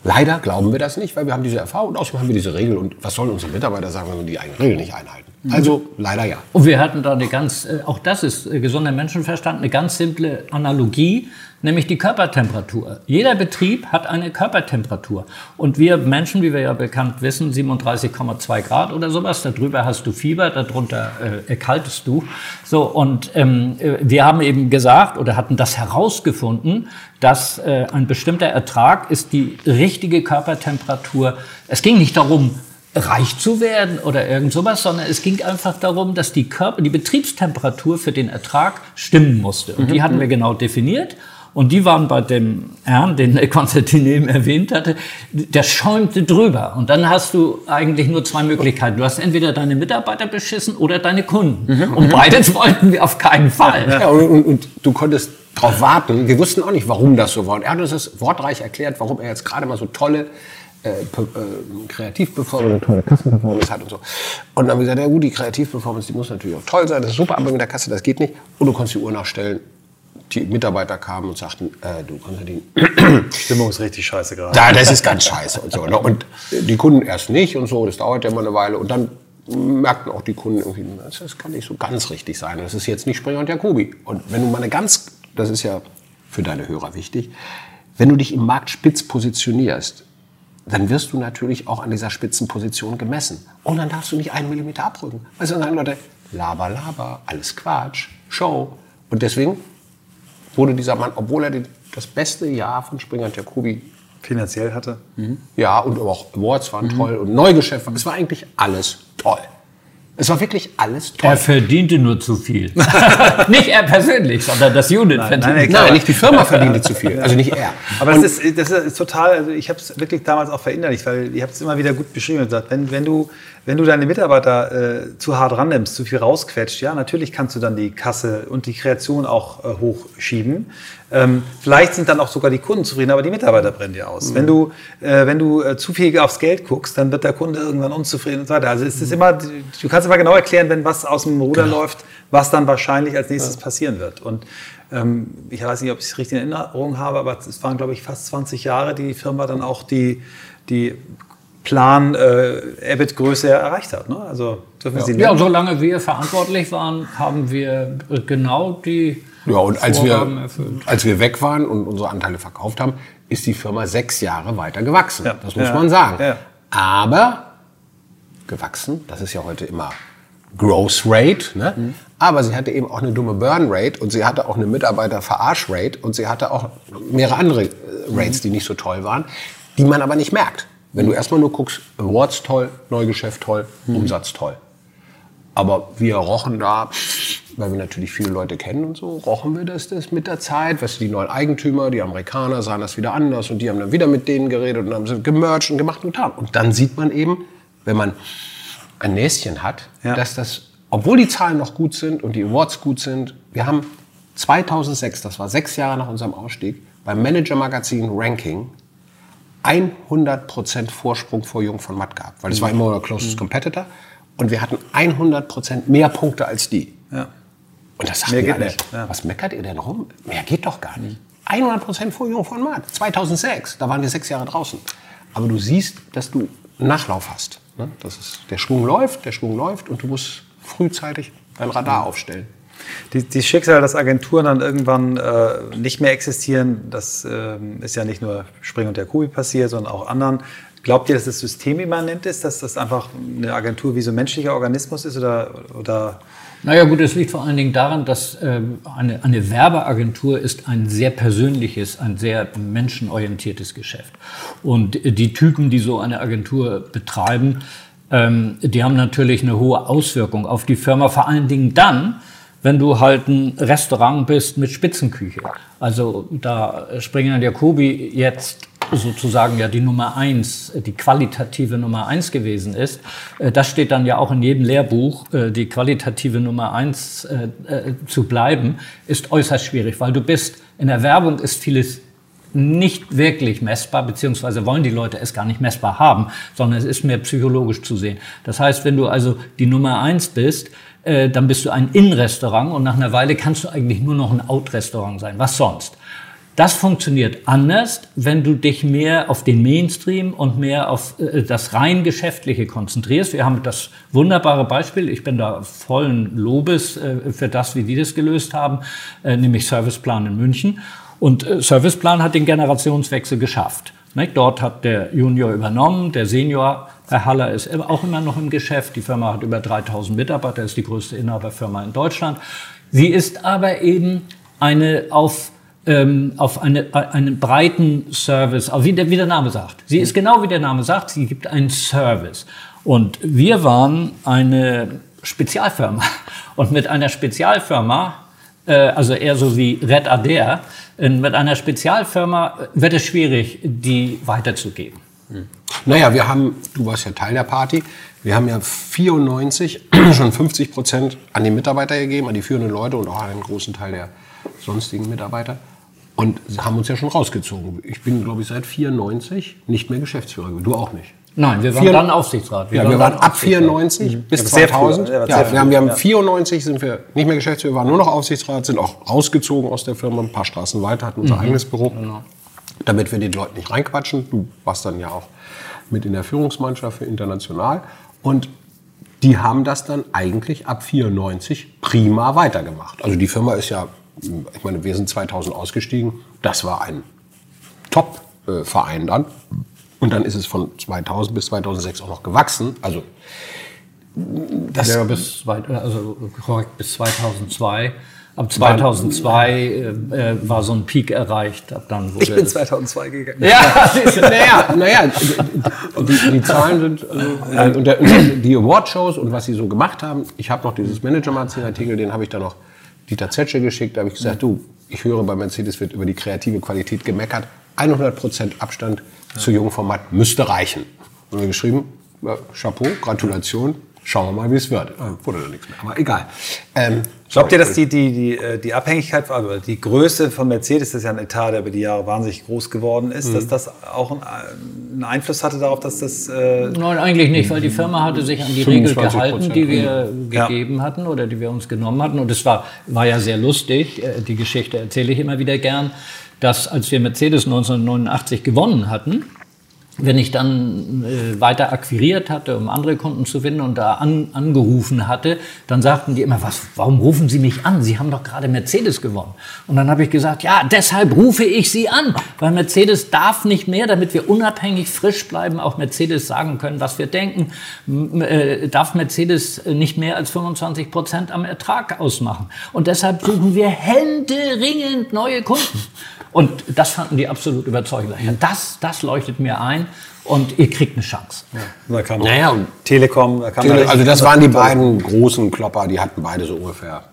Leider glauben wir das nicht, weil wir haben diese Erfahrung und außerdem haben wir diese Regel. Und was sollen unsere Mitarbeiter sagen, wenn wir die eigene Regel nicht einhalten? Mhm. Also leider ja. Und wir hatten da eine ganz, äh, auch das ist äh, gesunder Menschenverstand, eine ganz simple Analogie nämlich die Körpertemperatur. Jeder Betrieb hat eine Körpertemperatur. Und wir Menschen, wie wir ja bekannt wissen, 37,2 Grad oder sowas, darüber hast du Fieber, darunter äh, erkaltest du. So, und ähm, äh, wir haben eben gesagt oder hatten das herausgefunden, dass äh, ein bestimmter Ertrag ist die richtige Körpertemperatur. Es ging nicht darum, reich zu werden oder irgend sowas, sondern es ging einfach darum, dass die Körper, die Betriebstemperatur für den Ertrag stimmen musste. Und die hatten wir genau definiert. Und die waren bei dem Herrn, den Konstantin eben erwähnt hatte, der schäumte drüber. Und dann hast du eigentlich nur zwei Möglichkeiten. Du hast entweder deine Mitarbeiter beschissen oder deine Kunden. Mhm. Und beides wollten wir auf keinen Fall. Ja, und, und, und du konntest darauf warten. Wir wussten auch nicht, warum das so war. Und er hat uns das wortreich erklärt, warum er jetzt gerade mal so tolle äh, äh, Kreativperformance, tolle Kassenperformance hat und so. Und dann haben wir gesagt, ja gut, die Kreativperformance, die muss natürlich auch toll sein, das ist super, aber mit der Kasse, das geht nicht. Und du konntest die Uhr nachstellen die Mitarbeiter kamen und sagten, äh, du Konstantin, Stimmung ist richtig scheiße gerade. da, das ist ganz scheiße und so. Ne? Und die Kunden erst nicht und so, das dauert ja immer eine Weile. Und dann merkten auch die Kunden irgendwie, das kann nicht so ganz richtig sein. Das ist jetzt nicht Springer und Jacobi. Und wenn du mal eine ganz, das ist ja für deine Hörer wichtig, wenn du dich im Markt spitz positionierst, dann wirst du natürlich auch an dieser Spitzenposition gemessen. Und dann darfst du nicht einen Millimeter abrücken. Weil sonst sagen Leute, laber, laber, alles Quatsch, Show. Und deswegen wurde dieser Mann, obwohl er den, das beste Jahr von Springer und Jacobi Finanziell hatte. ja, und auch Awards waren toll und Neugeschäft. Es war eigentlich alles toll. Es war wirklich alles toll. Er verdiente nur zu viel. nicht er persönlich, sondern das Unit verdiente. nein, klar. Nein, nicht die Firma verdiente zu viel. Also nicht er. Aber das ist, das ist total, also ich habe es wirklich damals auch verinnerlicht, weil ihr habt es immer wieder gut beschrieben und gesagt, wenn, wenn, du, wenn du deine Mitarbeiter äh, zu hart rannimmst, zu viel rausquetscht, ja, natürlich kannst du dann die Kasse und die Kreation auch äh, hochschieben. Ähm, vielleicht sind dann auch sogar die Kunden zufrieden, aber die Mitarbeiter brennen dir aus. Wenn du, äh, wenn du äh, zu viel aufs Geld guckst, dann wird der Kunde irgendwann unzufrieden und so weiter. Also es ist immer, du kannst immer genau erklären, wenn was aus dem Ruder läuft, was dann wahrscheinlich als nächstes passieren wird. Und ähm, ich weiß nicht, ob ich es richtig in Erinnerung habe, aber es waren, glaube ich, fast 20 Jahre, die die Firma dann auch die, die Plan äh, EBIT-Größe erreicht hat. Ne? Also dürfen Sie Ja, nennen? solange wir verantwortlich waren, haben wir genau die Ja, und als wir, als wir weg waren und unsere Anteile verkauft haben, ist die Firma sechs Jahre weiter gewachsen. Ja. Das muss Ja. man sagen. Ja. Aber gewachsen, das ist ja heute immer Growth Rate, ne? Mhm. aber sie hatte eben auch eine dumme Burn Rate und sie hatte auch eine Mitarbeiter-Verarsch Rate und sie hatte auch mehrere andere äh, Rates, die nicht so toll waren, die man aber nicht merkt. Wenn du erstmal nur guckst, Awards toll, Neugeschäft toll, Mhm. Umsatz toll. Aber wir rochen da, weil wir natürlich viele Leute kennen und so, rochen wir das, das mit der Zeit. Weißt du, die neuen Eigentümer, die Amerikaner sahen das wieder anders und die haben dann wieder mit denen geredet und haben sie gemercht und gemacht und getan. Und dann sieht man eben, wenn man ein Näschen hat, Ja. dass das, obwohl die Zahlen noch gut sind und die Awards gut sind, wir haben 2006, das war sechs Jahre nach unserem Ausstieg, beim Manager Magazin Ranking 100% Vorsprung vor Jung von Matt gehabt, weil es war immer unser closest competitor und wir hatten 100% mehr Punkte als die. Ja. Und das sagten Mehr wir geht alle, nicht, ja. was meckert ihr denn rum? Mehr geht doch gar nicht. 100% vor Jung von Matt, 2006, da waren wir sechs Jahre draußen. Aber du siehst, dass du einen Nachlauf hast. Ne? Das ist, der Schwung läuft, der Schwung läuft und du musst frühzeitig dein Radar aufstellen. Die, die Schicksal, dass Agenturen dann irgendwann äh, nicht mehr existieren, das ähm, ist ja nicht nur Spring und der Kubi passiert, sondern auch anderen. Glaubt ihr, dass das systemimmanent ist, dass das einfach eine Agentur wie so ein menschlicher Organismus ist oder, oder Naja gut, es liegt vor allen Dingen daran, dass ähm, eine, eine Werbeagentur ist ein sehr persönliches, ein sehr menschenorientiertes Geschäft. Und die Typen, die so eine Agentur betreiben, ähm, die haben natürlich eine hohe Auswirkung auf die Firma, vor allen Dingen dann, wenn du halt ein Restaurant bist mit Spitzenküche. Also da Springer und Jacobi jetzt sozusagen ja die Nummer eins, äh, die qualitative Nummer eins gewesen ist. Äh, Das steht dann ja auch in jedem Lehrbuch, äh, die qualitative Nummer eins zu bleiben, ist äußerst schwierig, weil du bist, in der Werbung ist vieles nicht wirklich messbar, beziehungsweise wollen die Leute es gar nicht messbar haben, sondern es ist mehr psychologisch zu sehen. Das heißt, wenn du also die Nummer eins bist, dann bist du ein In-Restaurant und nach einer Weile kannst du eigentlich nur noch ein Out-Restaurant sein. Was sonst? Das funktioniert anders, wenn du dich mehr auf den Mainstream und mehr auf äh, das rein Geschäftliche konzentrierst. Wir haben das wunderbare Beispiel, ich bin da vollen Lobes äh, für das, wie die das gelöst haben, äh, nämlich Serviceplan in München. Und Serviceplan hat den Generationswechsel geschafft. Dort hat der Junior übernommen, der Senior, Herr Haller ist auch immer noch im Geschäft. Die Firma hat über 3000 Mitarbeiter, ist die größte Inhaberfirma in Deutschland. Sie ist aber eben eine auf ähm, auf eine, einen breiten Service, auf wie der, wie der Name sagt. Sie ist genau wie der Name sagt, sie gibt einen Service. Und wir waren eine Spezialfirma. Und mit einer Spezialfirma, äh, also eher so wie Red Adair, äh, mit einer Spezialfirma wird es schwierig, die weiterzugeben. Naja, wir haben, du warst ja Teil der Party, wir haben ja 94 schon 50 Prozent an die Mitarbeiter gegeben, an die führenden Leute und auch an einen großen Teil der sonstigen Mitarbeiter. Und haben uns ja schon rausgezogen. Ich bin, glaube ich, seit 94 nicht mehr Geschäftsführer. Du auch nicht. Nein, wir waren Vier- dann Aufsichtsrat. Ja, wir waren ab Aufsichtsrat. 94 bis Ja, sehr früh, 2000. ja, wir haben, wir haben ja. 94 sind wir nicht mehr Geschäftsführer, waren nur noch Aufsichtsrat, sind auch rausgezogen aus der Firma, ein paar Straßen weiter, hatten unser eigenes Büro, damit wir die Leute nicht reinquatschen. Du warst dann ja auch mit in der Führungsmannschaft für international und die haben das dann eigentlich ab 94 prima weitergemacht. Also die Firma ist ja, ich meine, wir sind 2000 ausgestiegen, das war ein Top-Verein dann. Und dann ist es von 2000 bis 2006 auch noch gewachsen. Also das Ja, bis, also korrekt, bis 2002. Ab 2002 äh, äh, war so ein Peak erreicht. Ab dann wurde Ich bin 2002 gegangen. ja, naja, naja, die, die Zahlen sind, also, und, der, und die Awardshows und was sie so gemacht haben. Ich habe noch dieses Manager-Magazin-Artikel, den habe ich dann noch Dieter Zetsche geschickt. Da habe ich gesagt, du, ich höre bei Mercedes wird über die kreative Qualität gemeckert. 100% Abstand zu Jungformat müsste reichen. Und wir geschrieben, ja, Chapeau, Gratulation, schauen wir mal, wie es wird. Äh, Wurde dann nichts mehr, aber egal. Ähm, Glaubt ihr, dass die, die, die, äh, die Abhängigkeit, also die Größe von Mercedes, das ist ja ein Etat, der über die Jahre wahnsinnig groß geworden ist, dass das auch einen, einen Einfluss hatte darauf, dass das... Äh, Nein, eigentlich nicht, weil die Firma hatte sich an die 25 Regel gehalten, die wir Ja. gegeben hatten oder die wir uns genommen hatten. Und es war, war ja sehr lustig, äh, die Geschichte erzähle ich immer wieder gern, dass als wir Mercedes 1989 gewonnen hatten, wenn ich dann äh, weiter akquiriert hatte, um andere Kunden zu finden und da an, angerufen hatte, dann sagten die immer, was, warum rufen Sie mich an? Sie haben doch gerade Mercedes gewonnen. Und dann habe ich gesagt, ja, deshalb rufe ich Sie an, weil Mercedes darf nicht mehr, damit wir unabhängig frisch bleiben, auch Mercedes sagen können, was wir denken, äh, darf Mercedes nicht mehr als 25 Prozent am Ertrag ausmachen. Und deshalb suchen wir händeringend neue Kunden. Und das fanden die absolut überzeugend. Ja, das, das leuchtet mir ein und ihr kriegt eine Chance. da kam Naja, und Telekom, da kam Tele- da Also das waren die beiden großen Klopper, die hatten beide so ungefähr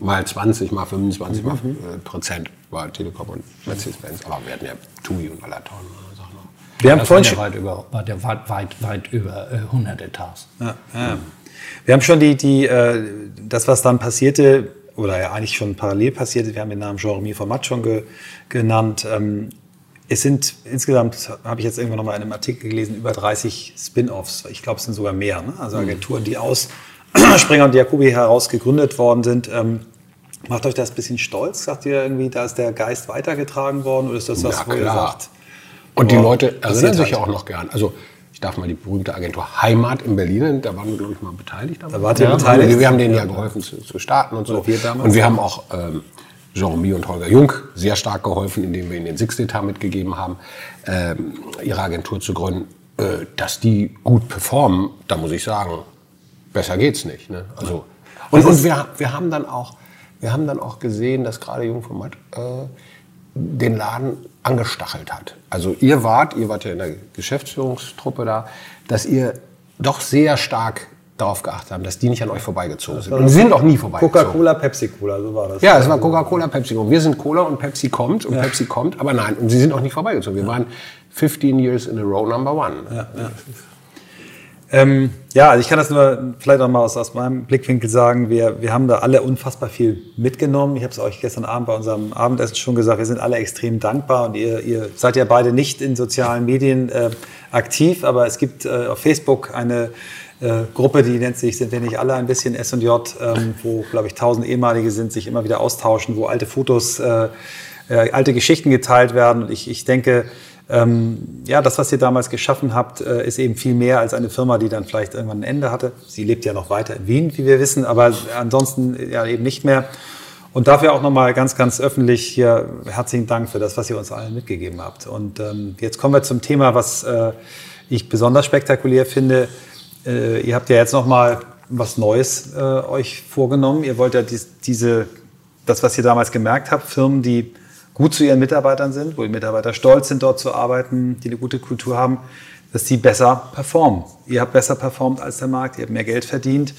mal 20, mal 25 mal äh, Prozent war Telekom und Mercedes-Benz. Aber wir hatten ja TUI und Alaton. und Sachen. Wir haben Das vorhin waren ja schon, weit über, weit, ja weit, weit, weit über äh, 100 Etats. Ja, ja. Wir haben schon die, die, äh, das, was dann passierte, oder ja eigentlich schon parallel passierte, wir haben den Namen Jean-Remy Format schon ge, genannt. Ähm, es sind insgesamt, habe ich jetzt irgendwann noch mal in einem Artikel gelesen, über 30 Spin-offs. Ich glaube, es sind sogar mehr. Ne? Also Agenturen, die aus Springer und Jacobi heraus gegründet worden sind. Ähm, macht euch das ein bisschen stolz? Sagt ihr irgendwie, da ist der Geist weitergetragen worden? Oder ist das was, Ja, wo ihr klar. sagt? Und die Leute passiert erinnern sich ja halt. auch noch gern. Also ich darf mal die berühmte Agentur Heimat in Berlin, da waren wir, glaube ich, mal beteiligt. Da wart ihr ja, beteiligt? Wir, wir haben denen ja geholfen zu, zu starten und so. Oder wir damals? Und wir haben auch ähm, Jean-Mi und Holger Jung sehr stark geholfen, indem wir ihnen den Sixth-Etat mitgegeben haben, ähm, ihre Agentur zu gründen. Äh, dass die gut performen, da muss ich sagen, besser geht's nicht. Ne? Also, und und wir, wir, haben dann auch, wir haben dann auch gesehen, dass gerade Jungformat äh, den Laden angestachelt hat. Also ihr wart, ihr wart ja in der Geschäftsführungstruppe da, dass ihr doch sehr stark darauf geachtet habt, dass die nicht an euch vorbeigezogen sind. Und sie sind auch nie vorbeigezogen. Coca-Cola, Pepsi-Cola, so war das. Ja, es war Coca-Cola, Pepsi. Und wir sind Cola und Pepsi kommt und Pepsi kommt, aber nein, und sie sind auch nicht vorbeigezogen. Wir waren 15 years in a row number one. Ähm, ja, also ich kann das nur vielleicht auch mal aus, aus meinem Blickwinkel sagen. Wir, wir haben da alle unfassbar viel mitgenommen. Ich habe es euch gestern Abend bei unserem Abendessen schon gesagt. Wir sind alle extrem dankbar und ihr, ihr seid ja beide nicht in sozialen Medien äh, aktiv, aber es gibt äh, auf Facebook eine äh, Gruppe, die nennt sich Sind wir nicht alle ein bisschen S&J, ähm, wo, glaube ich, tausend ehemalige sind, sich immer wieder austauschen, wo alte Fotos, äh, äh, alte Geschichten geteilt werden. Und ich, ich denke, ähm, ja, das, was ihr damals geschaffen habt, äh, ist eben viel mehr als eine Firma, die dann vielleicht irgendwann ein Ende hatte. Sie lebt ja noch weiter in Wien, wie wir wissen, aber ansonsten äh, ja eben nicht mehr. Und dafür auch nochmal ganz, ganz öffentlich hier herzlichen Dank für das, was ihr uns allen mitgegeben habt. Und ähm, jetzt kommen wir zum Thema, was äh, ich besonders spektakulär finde. Äh, ihr habt ja jetzt nochmal was Neues äh, euch vorgenommen. Ihr wollt ja dies, diese, das, was ihr damals gemerkt habt, Firmen, die gut zu ihren Mitarbeitern sind, wo die Mitarbeiter stolz sind, dort zu arbeiten, die eine gute Kultur haben, dass die besser performen. Ihr habt besser performt als der Markt, ihr habt mehr Geld verdient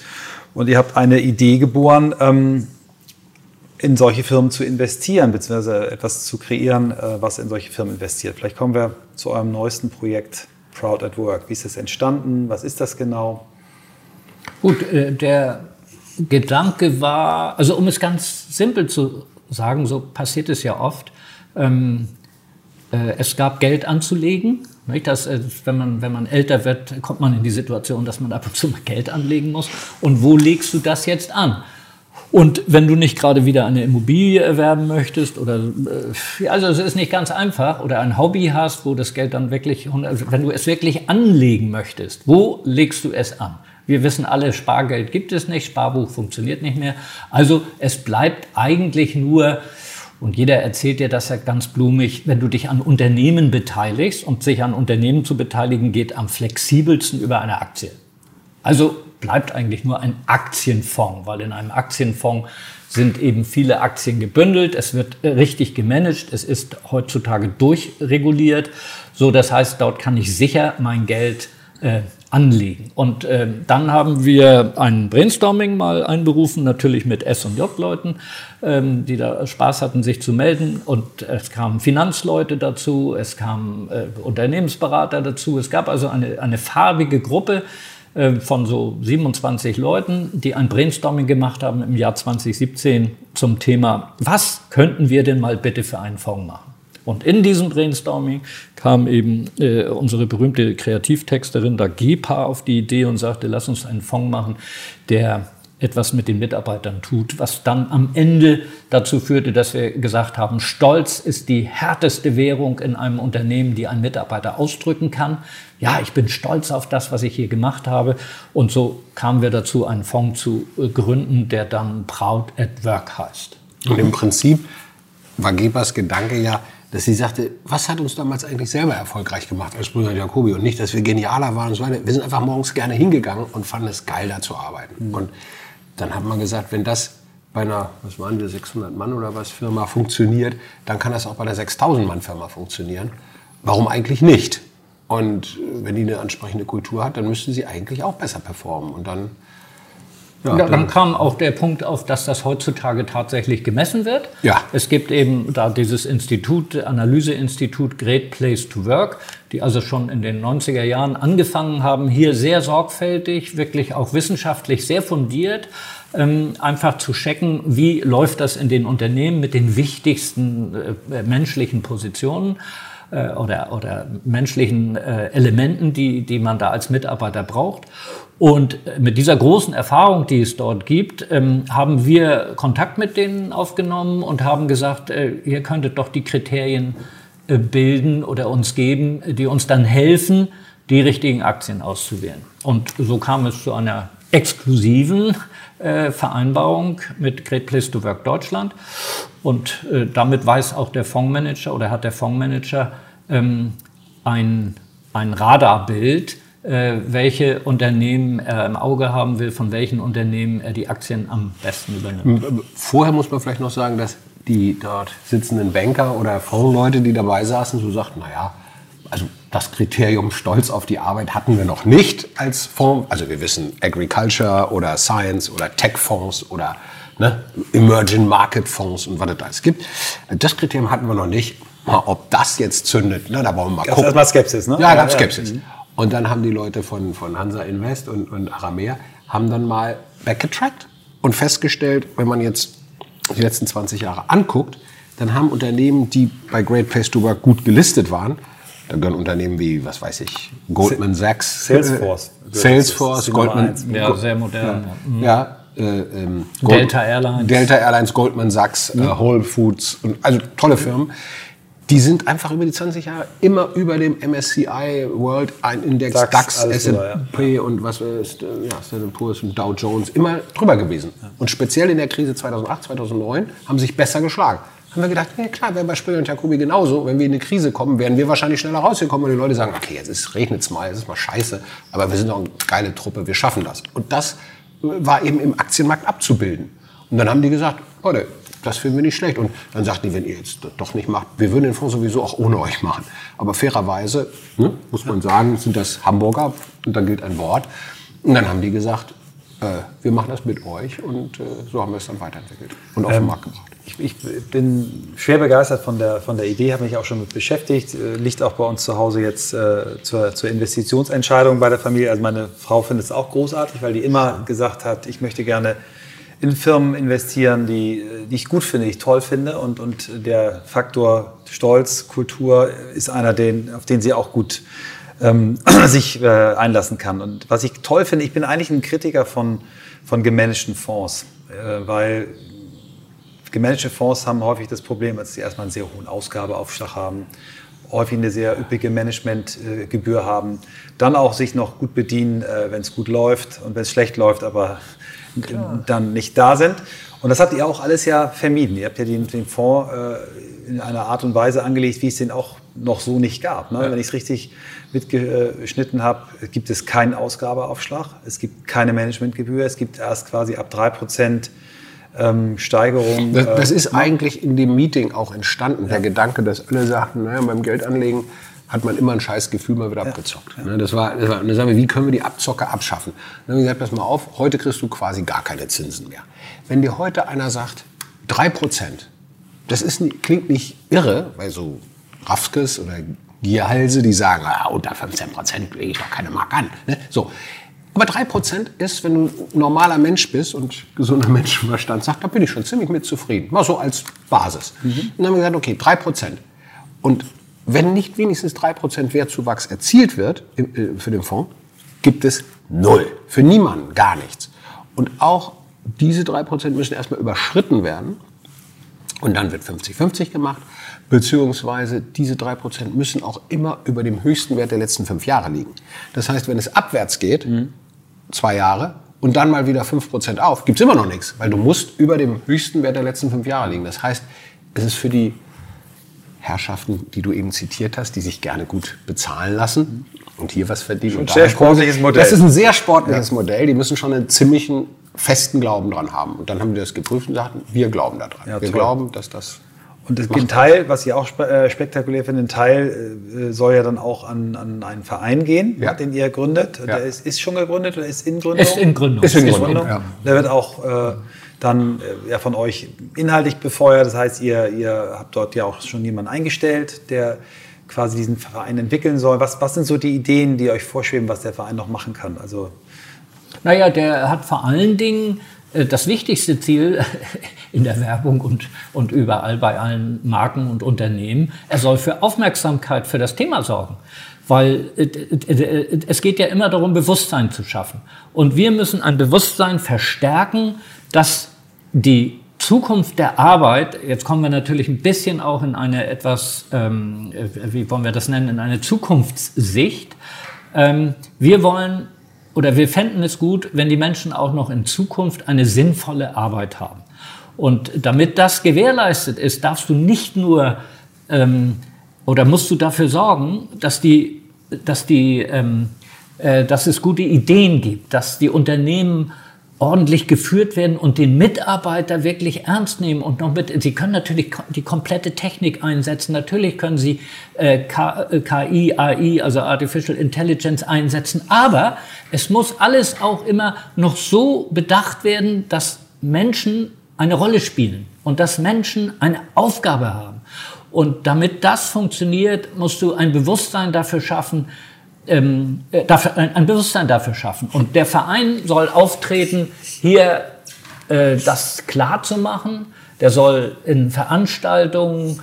und ihr habt eine Idee geboren, ähm, in solche Firmen zu investieren, beziehungsweise etwas zu kreieren, äh, was in solche Firmen investiert. Vielleicht kommen wir zu eurem neuesten Projekt Proud at Work. Wie ist das entstanden? Was ist das genau? Gut, äh, der Gedanke war, also um es ganz simpel zu sagen, so passiert es ja oft. Ähm, Äh, es gab Geld anzulegen. Das, äh, wenn, man, wenn man älter wird, kommt man in die Situation, dass man ab und zu mal Geld anlegen muss. Und wo legst du das jetzt an? Und wenn du nicht gerade wieder eine Immobilie erwerben möchtest oder äh, also es ist nicht ganz einfach oder ein Hobby hast, wo das Geld dann wirklich, also wenn du es wirklich anlegen möchtest, wo legst du es an? Wir wissen alle, Spargeld gibt es nicht, Sparbuch funktioniert nicht mehr. Also es bleibt eigentlich nur und jeder erzählt dir das ja ganz blumig, wenn du dich an Unternehmen beteiligst und sich an Unternehmen zu beteiligen geht am flexibelsten über eine Aktie. Also bleibt eigentlich nur ein Aktienfonds, weil in einem Aktienfonds sind eben viele Aktien gebündelt, es wird richtig gemanagt, es ist heutzutage durchreguliert. So, das heißt, dort kann ich sicher mein Geld äh, anlegen. Und äh, dann haben wir ein Brainstorming mal einberufen, natürlich mit S- und J-Leuten, ähm, die da Spaß hatten, sich zu melden. Und es kamen Finanzleute dazu, es kamen äh, Unternehmensberater dazu. Es gab also eine, eine farbige Gruppe äh, von so 27 Leuten, die ein Brainstorming gemacht haben im Jahr 2017 zum Thema, was könnten wir denn mal bitte für einen Fonds machen? Und in diesem Brainstorming kam eben äh, unsere berühmte Kreativtexterin da Gepa auf die Idee und sagte, lass uns einen Fonds machen, der etwas mit den Mitarbeitern tut, was dann am Ende dazu führte, dass wir gesagt haben, Stolz ist die härteste Währung in einem Unternehmen, die ein Mitarbeiter ausdrücken kann. Ja, ich bin stolz auf das, was ich hier gemacht habe. Und so kamen wir dazu, einen Fonds zu äh, gründen, der dann Proud at Work heißt. Und im Prinzip war Gebers Gedanke ja, dass sie sagte, was hat uns damals eigentlich selber erfolgreich gemacht als Brüder Jacobi und nicht, dass wir genialer waren und so weiter. Wir sind einfach morgens gerne hingegangen und fanden es geil, da zu arbeiten. Mhm. Und dann hat man gesagt, wenn das bei einer, was waren wir, 600 Mann oder was Firma funktioniert, dann kann das auch bei einer 6000 Mann Firma funktionieren. Warum eigentlich nicht? Und wenn die eine ansprechende Kultur hat, dann müsste sie eigentlich auch besser performen. Und dann ja, ja, dann kam auch der Punkt auf, dass das heutzutage tatsächlich gemessen wird. Ja. Es gibt eben da dieses Institut, Analyseinstitut Great Place to Work, die also schon in den 90er Jahren angefangen haben, hier sehr sorgfältig, wirklich auch wissenschaftlich sehr fundiert, ähm, einfach zu checken, wie läuft das in den Unternehmen mit den wichtigsten äh, menschlichen Positionen äh, oder, oder menschlichen äh, Elementen, die, die man da als Mitarbeiter braucht. Und mit dieser großen Erfahrung, die es dort gibt, ähm, haben wir Kontakt mit denen aufgenommen und haben gesagt, äh, ihr könntet doch die Kriterien äh, bilden oder uns geben, die uns dann helfen, die richtigen Aktien auszuwählen. Und so kam es zu einer exklusiven äh, Vereinbarung mit Great Place to Work Deutschland. Und äh, damit weiß auch der Fondsmanager oder hat der Fondsmanager ähm, ein, ein Radarbild, äh, welche Unternehmen er im Auge haben will, von welchen Unternehmen er die Aktien am besten übernimmt. Vorher muss man vielleicht noch sagen, dass die dort sitzenden Banker oder Fondsleute, die dabei saßen, so sagten, naja, also das Kriterium Stolz auf die Arbeit hatten wir noch nicht als Fonds. Also wir wissen Agriculture oder Science oder Tech-Fonds oder ne, Emerging Market Fonds und was es da alles gibt. Das Kriterium hatten wir noch nicht. Ob das jetzt zündet, ne, da wollen wir mal gucken. Erstmal Skepsis, ne? Ja, gab Skepsis. Ja. Und dann haben die Leute von, von Hansa Invest und, und Aramea haben dann mal backgetrackt und festgestellt, wenn man jetzt die letzten 20 Jahre anguckt, dann haben Unternehmen, die bei Great Place to Work gut gelistet waren, da gehören Unternehmen wie, was weiß ich, Goldman Sachs, Salesforce, Salesforce, Goldman, ja, sehr modern. Ja, ja. Äh, ähm, Delta Airlines, Delta Airlines, Goldman Sachs, äh, Whole Foods, und, also tolle Firmen. Die sind einfach über die 20 Jahre immer über dem MSCI World Index, DAX, DAX S&P ja. und was ist, äh, ja, Standard Poor's und Dow Jones immer drüber gewesen. Und speziell in der Krise 2008, 2009 haben sich besser geschlagen. Haben wir gedacht, ja klar, wäre bei Springer und Jacobi genauso. Wenn wir in eine Krise kommen, werden wir wahrscheinlich schneller rausgekommen und die Leute sagen, okay, jetzt regnet es mal, es ist mal scheiße, aber wir sind doch eine geile Truppe, wir schaffen das. Und das war eben im Aktienmarkt abzubilden. Und dann haben die gesagt, Leute, das finden wir nicht schlecht. Und dann sagten die, wenn ihr jetzt doch nicht macht, wir würden den Fonds sowieso auch ohne euch machen. Aber fairerweise, ne, muss man sagen, sind das Hamburger und da gilt ein Wort. Und dann haben die gesagt, äh, wir machen das mit euch und äh, so haben wir es dann weiterentwickelt und auf ähm, den Markt gebracht. Ich, ich, bin schwer begeistert von der, von der Idee, habe mich auch schon mit beschäftigt, äh, liegt auch bei uns zu Hause jetzt äh, zur, zur Investitionsentscheidung bei der Familie. Also meine Frau findet es auch großartig, weil die immer gesagt hat, ich möchte gerne in Firmen investieren, die, die ich gut finde, die ich toll finde. Und, und der Faktor Stolz, Kultur ist einer, den, auf den sie auch gut ähm, sich äh, einlassen kann. Und was ich toll finde, ich bin eigentlich ein Kritiker von, von gemanagten Fonds, äh, weil gemanagte Fonds haben häufig das Problem, dass sie erstmal einen sehr hohen Ausgabeaufschlag haben, häufig eine sehr üppige Managementgebühr haben, dann auch sich noch gut bedienen, äh, wenn es gut läuft und wenn es schlecht läuft, aber Klar. dann nicht da sind. Und das habt ihr auch alles ja vermieden. Ihr habt ja den, den Fonds äh, in einer Art und Weise angelegt, wie es den auch noch so nicht gab. Ne? Ja. Wenn ich es richtig mitgeschnitten habe, gibt es keinen Ausgabeaufschlag, es gibt keine Managementgebühr, es gibt erst quasi ab 3 Prozent ähm, Steigerung. Das, das ist äh, eigentlich in dem Meeting auch entstanden, ja. der Gedanke, dass alle sagten, naja, beim Geldanlegen hat man immer ein scheiß Gefühl, mal wieder abgezockt. Ja. Das war, das war eine Sache, wie können wir die Abzocke abschaffen? Dann haben wir gesagt, pass mal auf, heute kriegst du quasi gar keine Zinsen mehr. Wenn dir heute einer sagt, 3 Prozent, das ist, klingt nicht irre, weil so Rafskes oder Gierhalse, die sagen, ah, unter 15 Prozent lege ich doch keine Mark an. Ne? So. Aber 3 Prozent ist, wenn du ein normaler Mensch bist und gesunder Menschenverstand sagt, da bin ich schon ziemlich mit zufrieden. Mal so als Basis. Mhm. Und dann haben wir gesagt, okay, 3 Prozent. Und wenn nicht wenigstens 3 Prozent Wertzuwachs erzielt wird äh, für den Fonds, gibt es null. Für niemanden, gar nichts. Und auch diese 3 Prozent müssen erstmal überschritten werden. Und dann wird 50-50 gemacht. Beziehungsweise diese 3% müssen auch immer über dem höchsten Wert der letzten fünf Jahre liegen. Das heißt, wenn es abwärts geht, mhm. Zwei Jahre, und dann mal wieder 5% auf, gibt es immer noch nichts, weil du musst über dem höchsten Wert der letzten fünf Jahre liegen. Das heißt, es ist für die Herrschaften, die du eben zitiert hast, die sich gerne gut bezahlen lassen und hier was verdienen. Ein sehr sportliches Modell. Das ist ein sehr sportliches ja. Modell. Die müssen schon einen ziemlichen festen Glauben dran haben. Und dann haben wir das geprüft und sagten, wir glauben daran. Ja, wir toll. glauben, dass das und das, ein Teil, was ich auch äh, spektakulär finde, ein Teil äh, soll ja dann auch an, an einen Verein gehen, ja. den ihr gründet. Ja. Der ist, ist, schon gegründet oder ist in Gründung? Ist in Gründung. Ist in Gründung. Ja. Der wird auch äh, dann äh, ja, von euch inhaltlich befeuert. Das heißt, ihr, ihr habt dort ja auch schon jemanden eingestellt, der quasi diesen Verein entwickeln soll. Was, was sind so die Ideen, die euch vorschweben, was der Verein noch machen kann? Also naja, der hat vor allen Dingen äh, das wichtigste Ziel in der Werbung und, und überall bei allen Marken und Unternehmen, er soll für Aufmerksamkeit für das Thema sorgen. Weil äh, äh, es geht ja immer darum, Bewusstsein zu schaffen. Und wir müssen ein Bewusstsein verstärken, dass die Zukunft der Arbeit, jetzt kommen wir natürlich ein bisschen auch in eine etwas, ähm, wie wollen wir das nennen, in eine Zukunftssicht. Ähm, wir wollen oder wir fänden es gut, wenn die Menschen auch noch in Zukunft eine sinnvolle Arbeit haben. Und damit das gewährleistet ist, darfst du nicht nur ähm, oder musst du dafür sorgen, dass die, dass die, ähm, äh, dass es gute Ideen gibt, dass die Unternehmen ordentlich geführt werden und den Mitarbeiter wirklich ernst nehmen und noch mit, Sie können natürlich die komplette Technik einsetzen, natürlich können Sie äh, KI, äh, AI, also Artificial Intelligence einsetzen, aber es muss alles auch immer noch so bedacht werden, dass Menschen eine Rolle spielen und dass Menschen eine Aufgabe haben. Und damit das funktioniert, musst du ein Bewusstsein dafür schaffen, ähm, äh, dafür, ein, ein, Bewusstsein dafür schaffen. Und der Verein soll auftreten, hier äh, das klar zu machen. Der soll in Veranstaltungen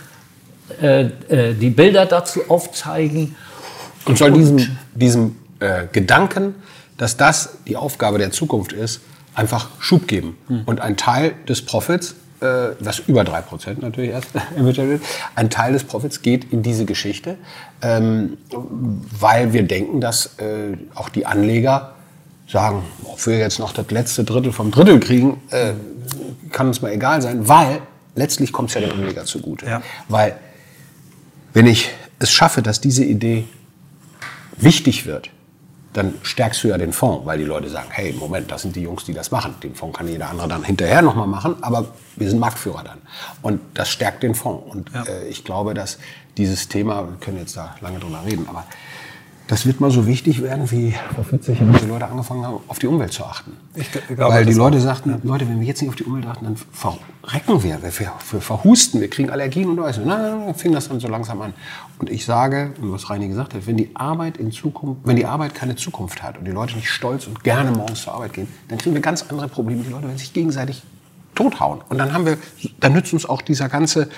äh, äh, die Bilder dazu aufzeigen. Und soll diesem, diesem äh, Gedanken, dass das die Aufgabe der Zukunft ist, einfach Schub geben. Mhm. Und ein Teil des Profits äh, was über 3% natürlich erst erwirtschaftet ein Teil des Profits geht in diese Geschichte, ähm, weil wir denken, dass äh, auch die Anleger sagen, ob wir jetzt noch das letzte Drittel vom Drittel kriegen, äh, kann uns mal egal sein, weil letztlich kommt es ja dem Anleger zugute. Ja. Weil wenn ich es schaffe, dass diese Idee wichtig wird, dann stärkst du ja den Fonds, weil die Leute sagen, hey, Moment, das sind die Jungs, die das machen. Den Fonds kann jeder andere dann hinterher nochmal machen, aber wir sind Marktführer dann. Und das stärkt den Fonds. Und ja. äh, ich glaube, dass dieses Thema, wir können jetzt da lange drüber reden, aber das wird mal so wichtig werden, wie vor 40 Jahren die Leute angefangen haben, auf die Umwelt zu achten. Ich glaube, Weil die Leute sagten, Leute, wenn wir jetzt nicht auf die Umwelt achten, dann verrecken wir, wir, wir verhusten, wir kriegen Allergien und alles. Na, dann fing das dann so langsam an. Und ich sage, was Reini gesagt hat, wenn die Arbeit in Zukunft, wenn die Arbeit keine Zukunft hat und die Leute nicht stolz und gerne morgens zur Arbeit gehen, dann kriegen wir ganz andere Probleme. Die Leute werden sich gegenseitig tothauen. Und dann haben wir, dann nützt uns auch dieser ganze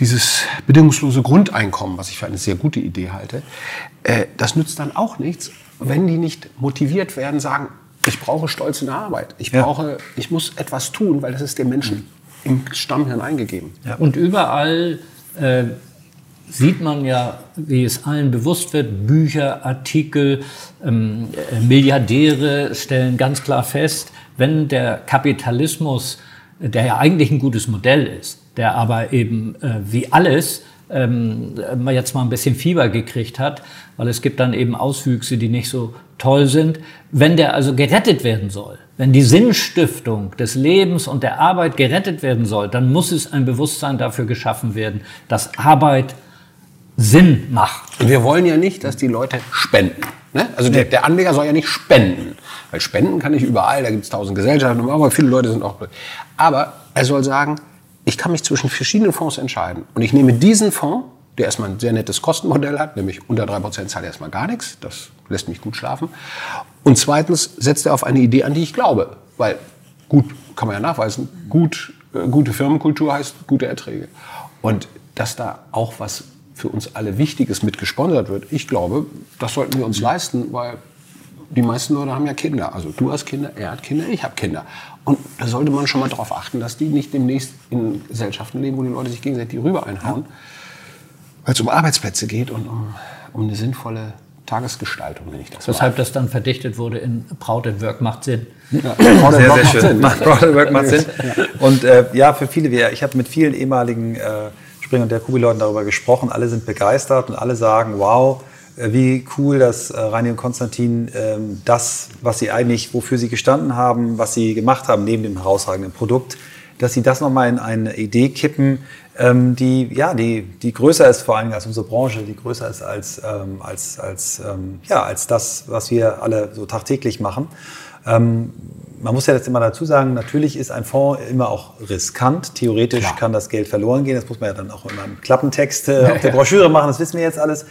dieses bedingungslose Grundeinkommen, was ich für eine sehr gute Idee halte, äh, das nützt dann auch nichts, wenn die nicht motiviert werden, sagen, ich brauche Stolz in der Arbeit. Ich Ja. brauche, ich muss etwas tun, weil das ist den Menschen im Stammhirn eingegeben. Und überall äh, sieht man ja, wie es allen bewusst wird, Bücher, Artikel, ähm, äh, Milliardäre stellen ganz klar fest, wenn der Kapitalismus, der ja eigentlich ein gutes Modell ist, der aber eben äh, wie alles ähm, mal jetzt mal ein bisschen Fieber gekriegt hat, weil es gibt dann eben Auswüchse, die nicht so toll sind. Wenn der also gerettet werden soll, wenn die Sinnstiftung des Lebens und der Arbeit gerettet werden soll, dann muss es ein Bewusstsein dafür geschaffen werden, dass Arbeit Sinn macht. Und wir wollen ja nicht, dass die Leute spenden. Ne? Also der, der Anleger soll ja nicht spenden. Weil spenden kann ich überall, da gibt es tausend Gesellschaften, aber viele Leute sind auch. Aber er soll sagen, ich kann mich zwischen verschiedenen Fonds entscheiden. Und ich nehme diesen Fonds, der erstmal ein sehr nettes Kostenmodell hat, nämlich unter 3% zahlt er erstmal gar nichts. Das lässt mich gut schlafen. Und zweitens setzt er auf eine Idee an, die ich glaube. Weil gut, kann man ja nachweisen, gut, äh, gute Firmenkultur heißt gute Erträge. Und dass da auch was für uns alle Wichtiges mit gesponsert wird, ich glaube, das sollten wir uns leisten, weil die meisten Leute haben ja Kinder. Also du hast Kinder, er hat Kinder, ich habe Kinder. Und da sollte man schon mal darauf achten, dass die nicht demnächst in Gesellschaften leben, wo die Leute sich gegenseitig rüber einhauen. Weil es um Arbeitsplätze geht und um, um eine sinnvolle Tagesgestaltung, wenn ich das Weshalb das dann verdichtet wurde in Proud at Work macht Sinn. Ja, Sehr, sehr macht schön. Sinn. Macht Broad Work macht Sinn. Und äh, ja, für viele, ich habe mit vielen ehemaligen äh, Springer- und der Kubi-Leuten darüber gesprochen. Alle sind begeistert und alle sagen, wow, wie cool, dass äh, Reini und Konstantin ähm, das, was sie eigentlich, wofür sie gestanden haben, was sie gemacht haben, neben dem herausragenden Produkt, dass sie das nochmal in eine Idee kippen, ähm, die, ja, die, die größer ist vor allem als unsere Branche, die größer ist als, ähm, als, als, ähm, ja, als das, was wir alle so tagtäglich machen. Ähm, man muss ja jetzt immer dazu sagen, natürlich ist ein Fonds immer auch riskant. Theoretisch Klar. kann das Geld verloren gehen. Das muss man ja dann auch immer im Klappentext äh, auf der Broschüre machen. Das wissen wir jetzt alles.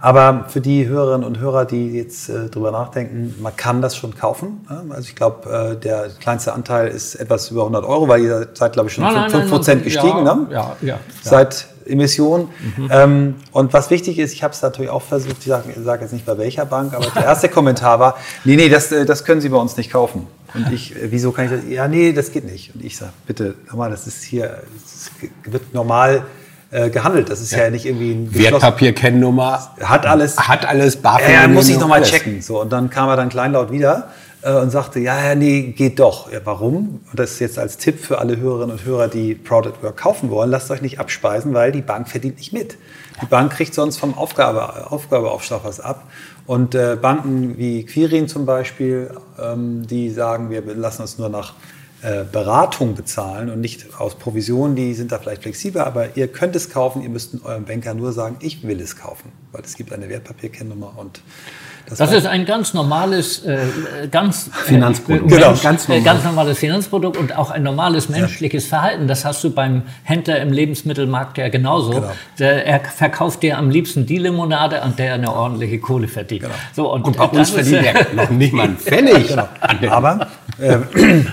Aber für die Hörerinnen und Hörer, die jetzt äh, drüber nachdenken, man kann das schon kaufen. Ja? Also ich glaube, äh, der kleinste Anteil ist etwas über 100 Euro, weil ihr seid, glaube ich, schon 5 Prozent gestiegen. ja, ne? Ja, ja. seit Emission. Ähm, und was wichtig ist, ich habe es natürlich auch versucht, ich sage sag jetzt nicht bei welcher Bank, aber der erste Kommentar war, nee, nee, das, äh, das können Sie bei uns nicht kaufen. Und ich, äh, wieso kann ich das? Ja, nee, das geht nicht. Und ich sage, bitte, nochmal, das ist hier, das wird normal äh, gehandelt. Das ist ja, nicht irgendwie ein Wertpapierkennnummer. Hat alles. Hat alles, BaFin. Ja, muss ich nochmal checken. So, und dann kam er dann kleinlaut wieder äh, und sagte, ja, ja, nee, geht doch. Ja, warum? Und das ist jetzt als Tipp für alle Hörerinnen und Hörer, die Proud at Work kaufen wollen, lasst euch nicht abspeisen, weil die Bank verdient nicht mit. Die Bank kriegt sonst vom Aufgabe, Aufgabeaufschlag was ab. Und äh, Banken wie Quirin zum Beispiel, ähm, die sagen, wir lassen uns nur nach Beratung bezahlen und nicht aus Provisionen, die sind da vielleicht flexibler, aber ihr könnt es kaufen, ihr müsst eurem Banker nur sagen, ich will es kaufen, weil es gibt eine Wertpapierkennnummer und das, Das ist ein ganz normales, äh, ganz Finanzprodukt. Äh, Genau. Mensch, Ganz äh, normal. ganz normales Finanzprodukt und auch ein normales menschliches Verhalten. Das hast du beim Händler im Lebensmittelmarkt ja genauso. Genau. Der, er verkauft dir am liebsten die Limonade, an der er eine ordentliche Kohle verdient. So, und, Und bei äh, uns verdient äh, er noch nicht mal einen Pfennig. der- Aber äh,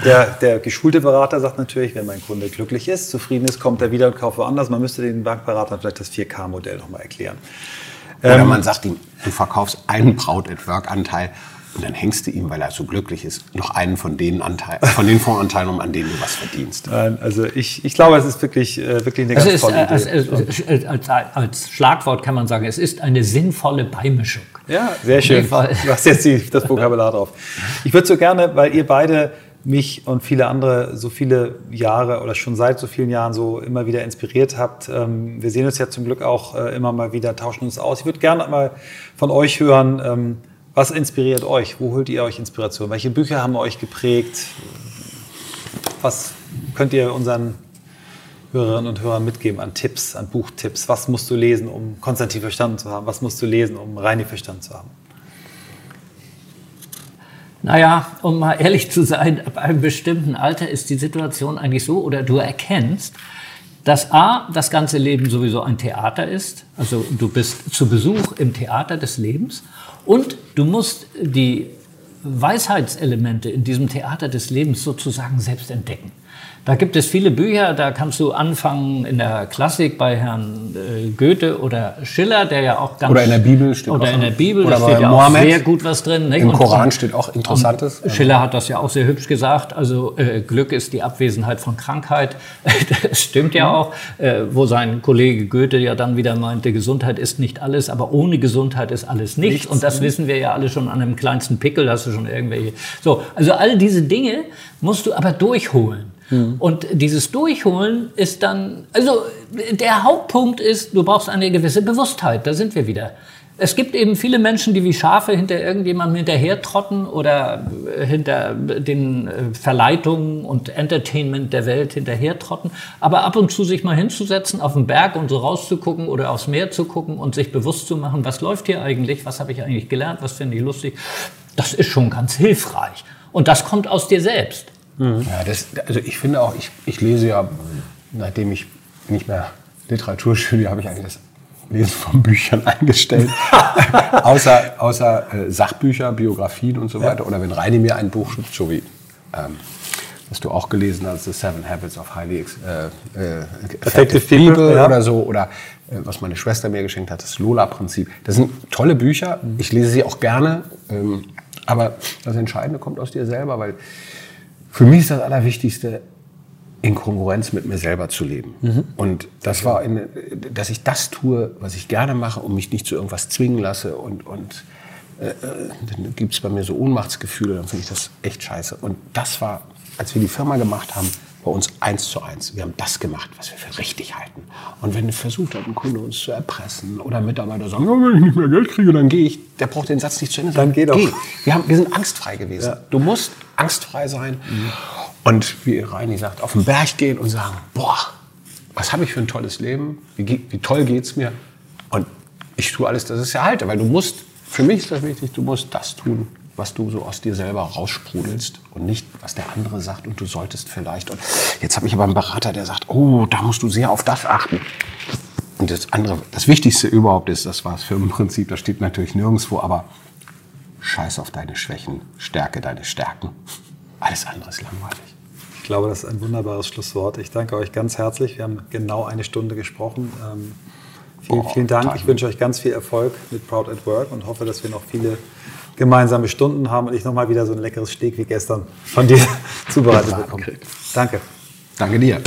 der, der geschulte Berater sagt natürlich, wenn mein Kunde glücklich ist, zufrieden ist, kommt er wieder und kauft woanders. Man müsste den Bankberatern vielleicht das 4K-Modell nochmal erklären. Oder man sagt ihm, du verkaufst einen Braut at Work Anteil und dann hängst du ihm, weil er so glücklich ist, noch einen von den Anteil, von den Fondsanteilen um, an denen du was verdienst. Nein, also ich, ich glaube, es ist wirklich, äh, wirklich eine es ganz ist, tolle äh, Idee. es, es, als, als Schlagwort kann man sagen, es ist eine sinnvolle Beimischung. Ja, sehr schön. Du hast jetzt die, das Vokabular drauf. Ich würde so gerne, weil ihr beide mich und viele andere so viele Jahre oder schon seit so vielen Jahren so immer wieder inspiriert habt. Ähm, wir sehen uns ja zum Glück auch äh, immer mal wieder, tauschen uns aus. Ich würde gerne mal von euch hören, ähm, was inspiriert euch? Wo holt ihr euch Inspiration? Welche Bücher haben euch geprägt? Was könnt ihr unseren Hörerinnen und Hörern mitgeben an Tipps, an Buchtipps? Was musst du lesen, um Konstantin verstanden zu haben? Was musst du lesen, um Reini verstanden zu haben? Naja, um mal ehrlich zu sein, ab einem bestimmten Alter ist die Situation eigentlich so, oder du erkennst, dass A, das ganze Leben sowieso ein Theater ist. Also du bist zu Besuch im Theater des Lebens und du musst die Weisheitselemente in diesem Theater des Lebens sozusagen selbst entdecken. Da gibt es viele Bücher, da kannst du anfangen in der Klassik bei Herrn äh, Goethe oder Schiller, der ja auch ganz... Oder in der Bibel steht Oder in der Bibel, oder da steht ja Mohammed. auch sehr gut was drin. nicht? Im Und- Koran steht auch Interessantes. Schiller hat das ja auch sehr hübsch gesagt. Also äh, Glück ist die Abwesenheit von Krankheit. Das stimmt ja auch. Äh, wo sein Kollege Goethe ja dann wieder meinte, Gesundheit ist nicht alles, aber ohne Gesundheit ist alles nichts. Und das wissen wir ja alle schon an dem kleinsten Pickel. Hast du schon irgendwelche. So, also all diese Dinge musst du aber durchholen. Und dieses Durchholen ist dann, also der Hauptpunkt ist, du brauchst eine gewisse Bewusstheit. Da sind wir wieder. Es gibt eben viele Menschen, die wie Schafe hinter irgendjemandem hinterhertrotten oder äh, hinter den äh, Verleitungen und Entertainment der Welt hinterhertrotten. Aber ab und zu sich mal hinzusetzen, auf den Berg und so rauszugucken oder aufs Meer zu gucken und sich bewusst zu machen, was läuft hier eigentlich, was habe ich eigentlich gelernt, was finde ich lustig, das ist schon ganz hilfreich. Und das kommt aus dir selbst. Ja, das, also ich finde auch, ich, ich lese ja, nachdem ich nicht mehr Literatur studiere, habe ich eigentlich das Lesen von Büchern eingestellt. außer außer äh, Sachbücher, Biografien und so weiter. Oder wenn Reini mir ein Buch schreibt, so wie ähm, was du auch gelesen hast, The Seven Habits of Highly äh, äh, Effective People, ja. oder so. Oder äh, was meine Schwester mir geschenkt hat, das Lola-Prinzip. Das sind tolle Bücher. Ich lese sie auch gerne. Ähm, aber das Entscheidende kommt aus dir selber, weil für mich ist das Allerwichtigste, in Konkurrenz mit mir selber zu leben. Und das war, in, dass ich das tue, was ich gerne mache und mich nicht zu irgendwas zwingen lasse. Und, und äh, äh, dann gibt es bei mir so Ohnmachtsgefühle, dann finde ich das echt scheiße. Und das war, als wir die Firma gemacht haben, bei uns eins zu eins. Wir haben das gemacht, was wir für richtig halten. Und wenn versucht hat, ein Kunde uns zu erpressen oder Mitarbeiter sagen, ja, wenn ich nicht mehr Geld kriege, dann gehe ich, der braucht den Satz nicht zu Ende. Dann geh doch. Wir, haben, wir sind angstfrei gewesen. Du musst angstfrei sein. Und wie Reini sagt, auf den Berg gehen und sagen, boah, was habe ich für ein tolles Leben? Wie, wie toll geht's mir? Und ich tue alles, dass ich es erhalte. Weil du musst, für mich ist das wichtig, du musst das tun, was du so aus dir selber raussprudelst und nicht, was der andere sagt und du solltest vielleicht. Und jetzt habe ich aber einen Berater, der sagt, oh, da musst du sehr auf das achten. Und das andere, das Wichtigste überhaupt ist, das war das Firmenprinzip, das steht natürlich nirgendwo, aber scheiß auf deine Schwächen, stärke deine Stärken. Alles andere ist langweilig. Ich glaube, das ist ein wunderbares Schlusswort. Ich danke euch ganz herzlich. Wir haben genau eine Stunde gesprochen. Ähm, vielen, Boah, vielen Dank. Ich wünsche euch ganz viel Erfolg mit Proud at Work und hoffe, dass wir noch viele gemeinsame Stunden haben und ich nochmal wieder so ein leckeres Steak wie gestern von dir zubereitet bekomme. Danke. Danke dir.